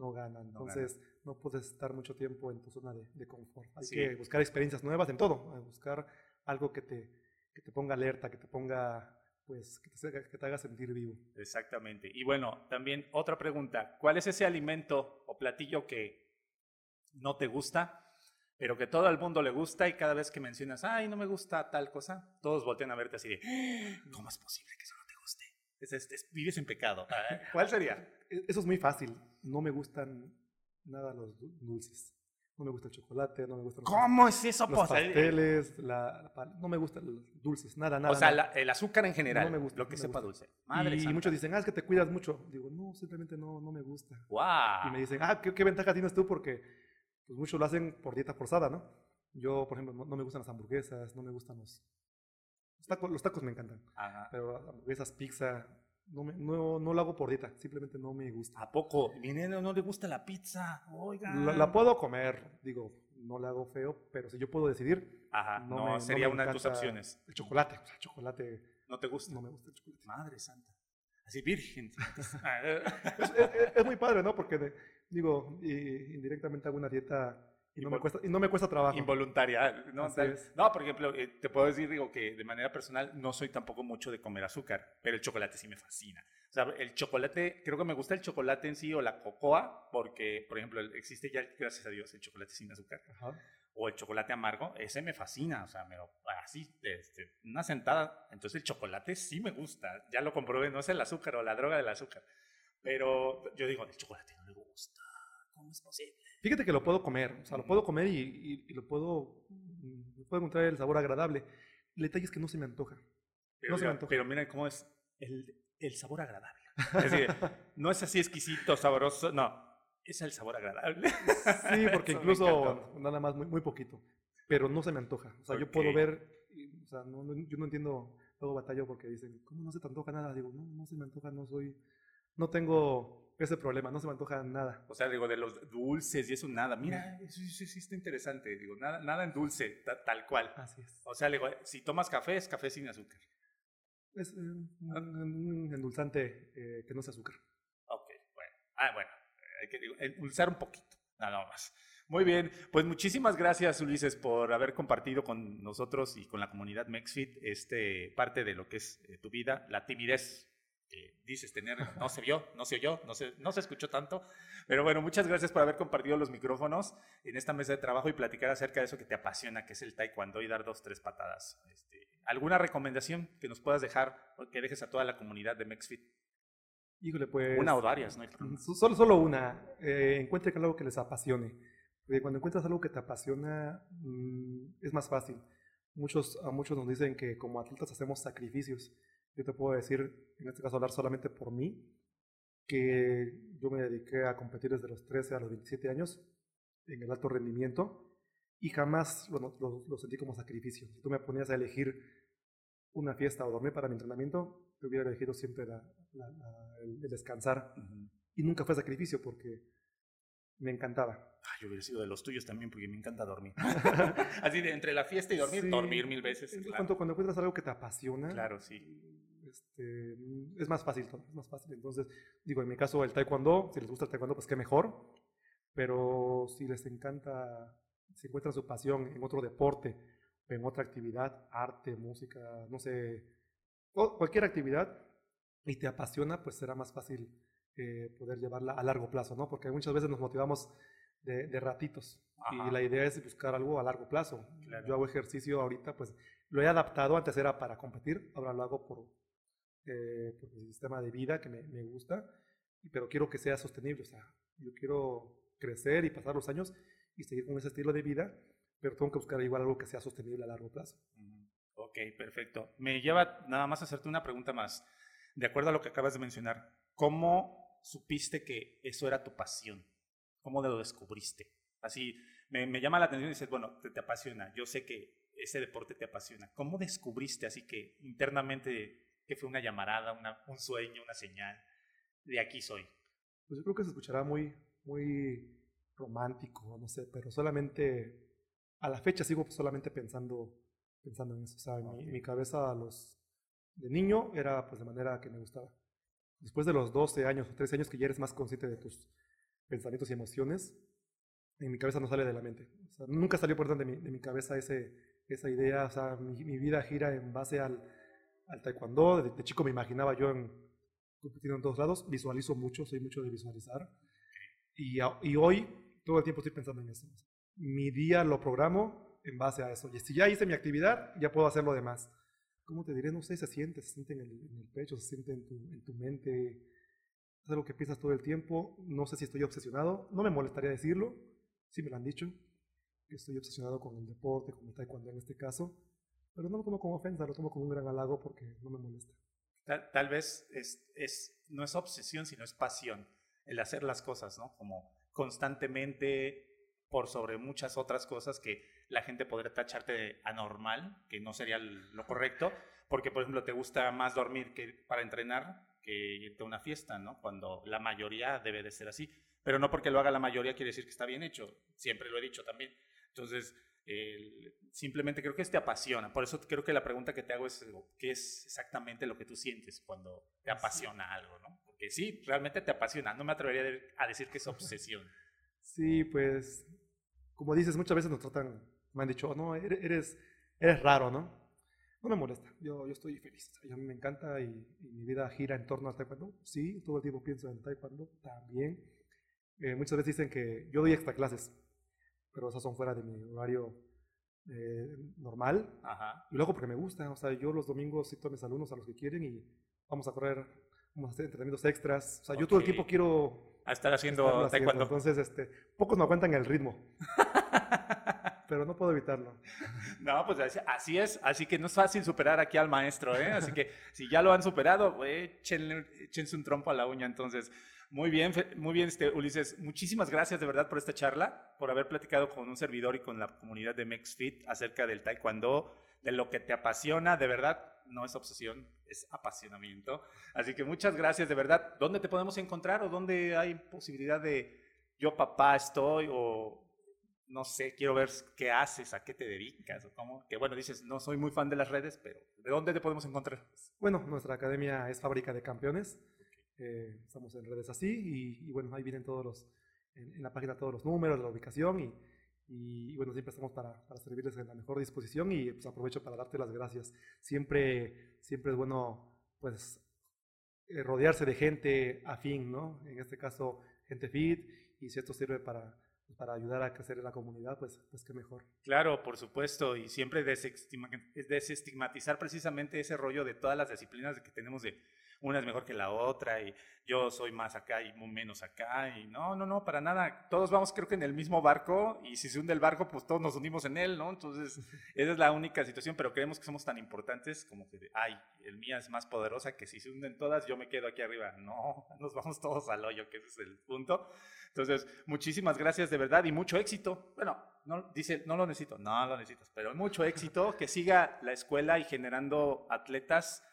no gana. Entonces, no, puedes estar mucho tiempo en tu zona de, confort. Hay que buscar experiencias nuevas en todo, eh, buscar algo que te, que te ponga alerta, que te ponga, pues, que te, que te haga sentir vivo. Exactamente. Y bueno, también otra pregunta. ¿Cuál es ese alimento o platillo que no te gusta? pero que todo el mundo le gusta y cada vez que mencionas, ay, no me gusta tal cosa, todos voltean a verte así de, ¿cómo es posible que eso no te guste? Es, vives en pecado. <laughs> ¿Cuál sería? E, eso es muy fácil no me gustan nada los dulces. No me gusta el chocolate, no me gustan los, ¿Cómo es eso los pasteles, la, no me gustan los dulces, nada, nada. O sea, el azúcar en general, no me gusta, lo que sepa dulce. Madre y, muchos dicen, ah, es que te cuidas mucho. Digo, no, simplemente no, no me gusta. Wow. Y me dicen, ah, ¿qué, ventaja tienes tú? Porque pues, muchos lo hacen por dieta forzada, ¿no? Yo, por ejemplo, no, me gustan las hamburguesas, no me gustan los... Los tacos, los tacos me encantan. Ajá. Pero hamburguesas, pizza, no, me, no, no lo hago por dieta, simplemente no me gusta. ¿A poco? Mi nene no le gusta la pizza, oiga. La, puedo comer, digo, no la hago feo, pero si yo puedo decidir. Ajá, no, sería una de tus opciones. El chocolate, o sea, el chocolate. ¿No te gusta? No me gusta el chocolate. Madre santa. Así virgen. <laughs> es, muy padre, ¿no? Porque, digo, indirectamente hago una dieta y no, me cuesta, y no me cuesta trabajo. Involuntaria. No, no por ejemplo, eh, te puedo decir, digo, que de manera personal no soy tampoco mucho de comer azúcar, pero el chocolate sí me fascina. O sea, el chocolate, creo que me gusta el chocolate en sí o la cocoa, porque, por ejemplo, existe ya, gracias a Dios, el chocolate sin azúcar. O el chocolate amargo, ese me fascina, o sea, me así, este, una sentada. Entonces el chocolate sí me gusta, ya lo comprobé, no es el azúcar o la droga del azúcar. Pero yo digo, el chocolate no me gusta, ¿cómo es posible? Fíjate que lo puedo comer, o sea, lo puedo comer y, lo puedo, mm, puedo encontrar el sabor agradable. El detalle es que no se me antoja. Pero, no se me antoja. Pero mira cómo es el, el sabor agradable. Es decir, <laughs> no es así exquisito, sabroso, no, es el sabor agradable. Sí, porque <laughs> incluso nada más muy, muy poquito, pero no se me antoja. O sea, yo puedo ver, o sea, no, yo no entiendo, luego batallo porque dicen, ¿cómo no se te antoja nada? Digo, no, no se me antoja, no soy, no tengo ese problema, no se me antoja nada. O sea, digo, de los dulces y eso nada. Mira, eso sí, sí, está interesante. Digo, nada, nada en dulce, tal cual. Así es. O sea, digo, si tomas café, es café sin azúcar. Es eh, un, endulzante eh, que no es azúcar. Ok, bueno. Ah, bueno, hay que endulzar un poquito, nada más. Muy bien, pues muchísimas gracias Ulises por haber compartido con nosotros y con la comunidad MexFit este parte de lo que es eh, tu vida, la timidez dices tener, no se vio, no se oyó, no se, no se escuchó tanto. Pero bueno, muchas gracias por haber compartido los micrófonos en esta mesa de trabajo y platicar acerca de eso que te apasiona, que es el taekwondo y dar dos, tres patadas. Este, ¿Alguna recomendación que nos puedas dejar o que dejes a toda la comunidad de MexFit? Híjole, pues... Una o varias, ¿no? Solo, solo una. Eh, encuentre algo que les apasione. Porque cuando encuentras algo que te apasiona, mm, es más fácil. Muchos, a muchos nos dicen que como atletas hacemos sacrificios. Yo te puedo decir, en este caso hablar solamente por mí, que yo me dediqué a competir desde los 13 a los 27 años en el alto rendimiento y jamás bueno, lo, sentí como sacrificio. Si tú me ponías a elegir una fiesta o dormir para mi entrenamiento, te hubiera elegido siempre el, descansar. Y nunca fue sacrificio porque me encantaba. Ah, yo hubiera sido de los tuyos también porque me encanta dormir. <laughs> Así de entre la fiesta y dormir, dormir mil veces. Claro. Cuando, encuentras algo que te apasiona, claro, sí. Este, es más fácil todo, es más fácil. Entonces, digo, en mi caso el taekwondo, si les gusta el taekwondo, pues qué mejor. Pero si les encanta, si encuentran su pasión en otro deporte, en otra actividad, arte, música, no sé, cualquier actividad, y te apasiona, pues será más fácil eh, poder llevarla a largo plazo, ¿no? Porque muchas veces nos motivamos de, ratitos y la idea es buscar algo a largo plazo. Yo hago ejercicio ahorita, pues lo he adaptado, antes era para competir, ahora lo hago por, eh, por el sistema de vida que me, me, gusta, pero quiero que sea sostenible, o sea, yo quiero crecer y pasar los años y seguir con ese estilo de vida, pero tengo que buscar igual algo que sea sostenible a largo plazo. Ok, perfecto. Me lleva nada más a hacerte una pregunta más. De acuerdo a lo que acabas de mencionar, ¿cómo supiste que eso era tu pasión? ¿Cómo lo descubriste? Así, me, me llama la atención y dices, bueno, te, te, apasiona, yo sé que ese deporte te apasiona. ¿Cómo descubriste así que internamente que fue una llamarada, una, un sueño, una señal? De aquí soy. Pues yo creo que se escuchará muy, muy romántico, no sé, pero solamente a la fecha sigo solamente pensando, pensando en eso. O sea, en mi, cabeza a los de niño era pues de manera que me gustaba. Después de los 12 años o 13 años que ya eres más consciente de tus pensamientos y emociones, en mi cabeza no sale de la mente. O sea, nunca salió por de mi, de mi cabeza ese, esa idea. O sea, mi, mi, vida gira en base al, al taekwondo. De, chico me imaginaba yo en, compitiendo en todos lados. Visualizo mucho, soy mucho de visualizar. Y, y hoy todo el tiempo estoy pensando en eso. Mi día lo programo en base a eso. Y si ya hice mi actividad, ya puedo hacer lo demás. ¿Cómo te diré? No sé, se siente, se siente en el, en el pecho, se siente en tu, en tu mente. Es algo que piensas todo el tiempo. No sé si estoy obsesionado. No me molestaría decirlo. Sí me lo han dicho. Estoy obsesionado con el deporte, con el taekwondo en este caso. Pero no lo tomo como ofensa, lo tomo como un gran halago porque no me molesta. Tal, vez no es obsesión, sino es pasión. El hacer las cosas, ¿no? Como constantemente por sobre muchas otras cosas que la gente podría tacharte de anormal, que no sería lo correcto, porque por ejemplo te gusta más dormir que para entrenar que irte a una fiesta, ¿no? Cuando la mayoría debe de ser así, pero no porque lo haga la mayoría quiere decir que está bien hecho, siempre lo he dicho también. Entonces, simplemente creo que te apasiona, por eso creo que la pregunta que te hago es qué es exactamente lo que tú sientes cuando te apasiona algo, ¿no? que sí, realmente te apasiona. No me atrevería a decir que es obsesión. Sí, pues, como dices, muchas veces nos tratan, me han dicho, oh, no, eres, eres raro, ¿no? No me molesta, yo, yo estoy feliz. A mí me encanta y, mi vida gira en torno al taekwondo. Sí, todo el tiempo pienso en taekwondo también. Eh, muchas veces dicen que yo doy extra clases, pero esas son fuera de mi horario eh, normal. Ajá. Y luego porque me gusta, o sea, yo los domingos cito a mis alumnos a los que quieren y vamos a correr vamos a hacer entrenamientos extras. O sea, yo todo el tiempo quiero... A estar haciendo taekwondo. Entonces, este, pocos me aguantan el ritmo. <laughs> pero no puedo evitarlo. No, pues así es, así que no es fácil superar aquí al maestro, ¿eh? Así que si ya lo han superado, échenle, échense un trompo a la uña. Entonces, muy bien, muy bien, este, Ulises. Muchísimas gracias de verdad por esta charla, por haber platicado con un servidor y con la comunidad de MexFit acerca del taekwondo, de lo que te apasiona, de verdad no es obsesión, es apasionamiento. Así que muchas gracias, de verdad. ¿Dónde te podemos encontrar o dónde hay posibilidad de yo papá estoy o no sé, quiero ver qué haces, a qué te dedicas o cómo? Que bueno, dices, no soy muy fan de las redes, pero ¿de dónde te podemos encontrar? Bueno, nuestra academia es Fábrica de Campeones. Eh, estamos en redes así y, bueno, ahí vienen todos los, en, la página todos los números, la ubicación y y, bueno, siempre estamos para, para, servirles en la mejor disposición y pues aprovecho para darte las gracias. Siempre, siempre es bueno pues eh, rodearse de gente afín, ¿no? En este caso, gente fit y si esto sirve para, para ayudar a crecer en la comunidad, pues, pues qué mejor. Claro, por supuesto, y siempre desestigmatizar precisamente ese rollo de todas las disciplinas que tenemos de una es mejor que la otra y yo soy más acá y menos acá y no, no, no, para nada. Todos vamos creo que en el mismo barco y si se hunde el barco, pues todos nos unimos en él, ¿no? Entonces, <laughs> esa es la única situación, pero creemos que somos tan importantes como que, ay, el mía es más poderosa que si se hunden todas, yo me quedo aquí arriba. No, <laughs> nos vamos todos al hoyo, que ese es el punto. Entonces, muchísimas gracias de verdad y mucho éxito. Bueno, no, dice, no lo necesito, no lo necesitas, pero mucho éxito, que siga la escuela y generando atletas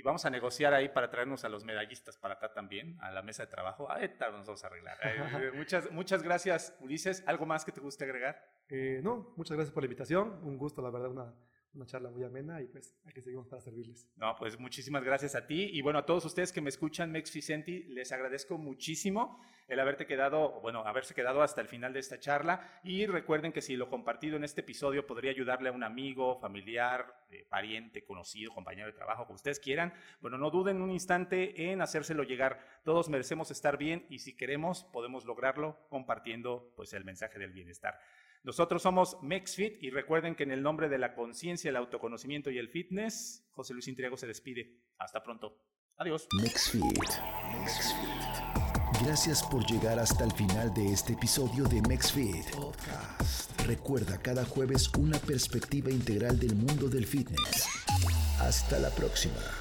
y vamos a negociar ahí para traernos a los medallistas para acá también, a la mesa de trabajo. Ahí nos vamos a arreglar. <laughs> Eh, muchas, muchas gracias, Ulises. ¿Algo más que te guste agregar? Eh, no, muchas gracias por la invitación. Un gusto, la verdad, una, una charla muy amena y pues aquí seguimos para servirles. No, pues muchísimas gracias a ti y bueno, a todos ustedes que me escuchan, Mex Vicenti, les agradezco muchísimo el haberse quedado hasta el final de esta charla y recuerden que si lo compartido en este episodio podría ayudarle a un amigo, familiar, pariente, conocido, compañero de trabajo, como ustedes quieran, bueno, no duden un instante en hacérselo llegar. Todos merecemos estar bien y si queremos podemos lograrlo compartiendo pues el mensaje del bienestar. Nosotros somos MexFit y recuerden que en el nombre de la conciencia, el autoconocimiento y el fitness, José Luis Intriago se despide. Hasta pronto. Adiós. MexFit. Gracias por llegar hasta el final de este episodio de MexFit Podcast. Recuerda cada jueves una perspectiva integral del mundo del fitness. Hasta la próxima.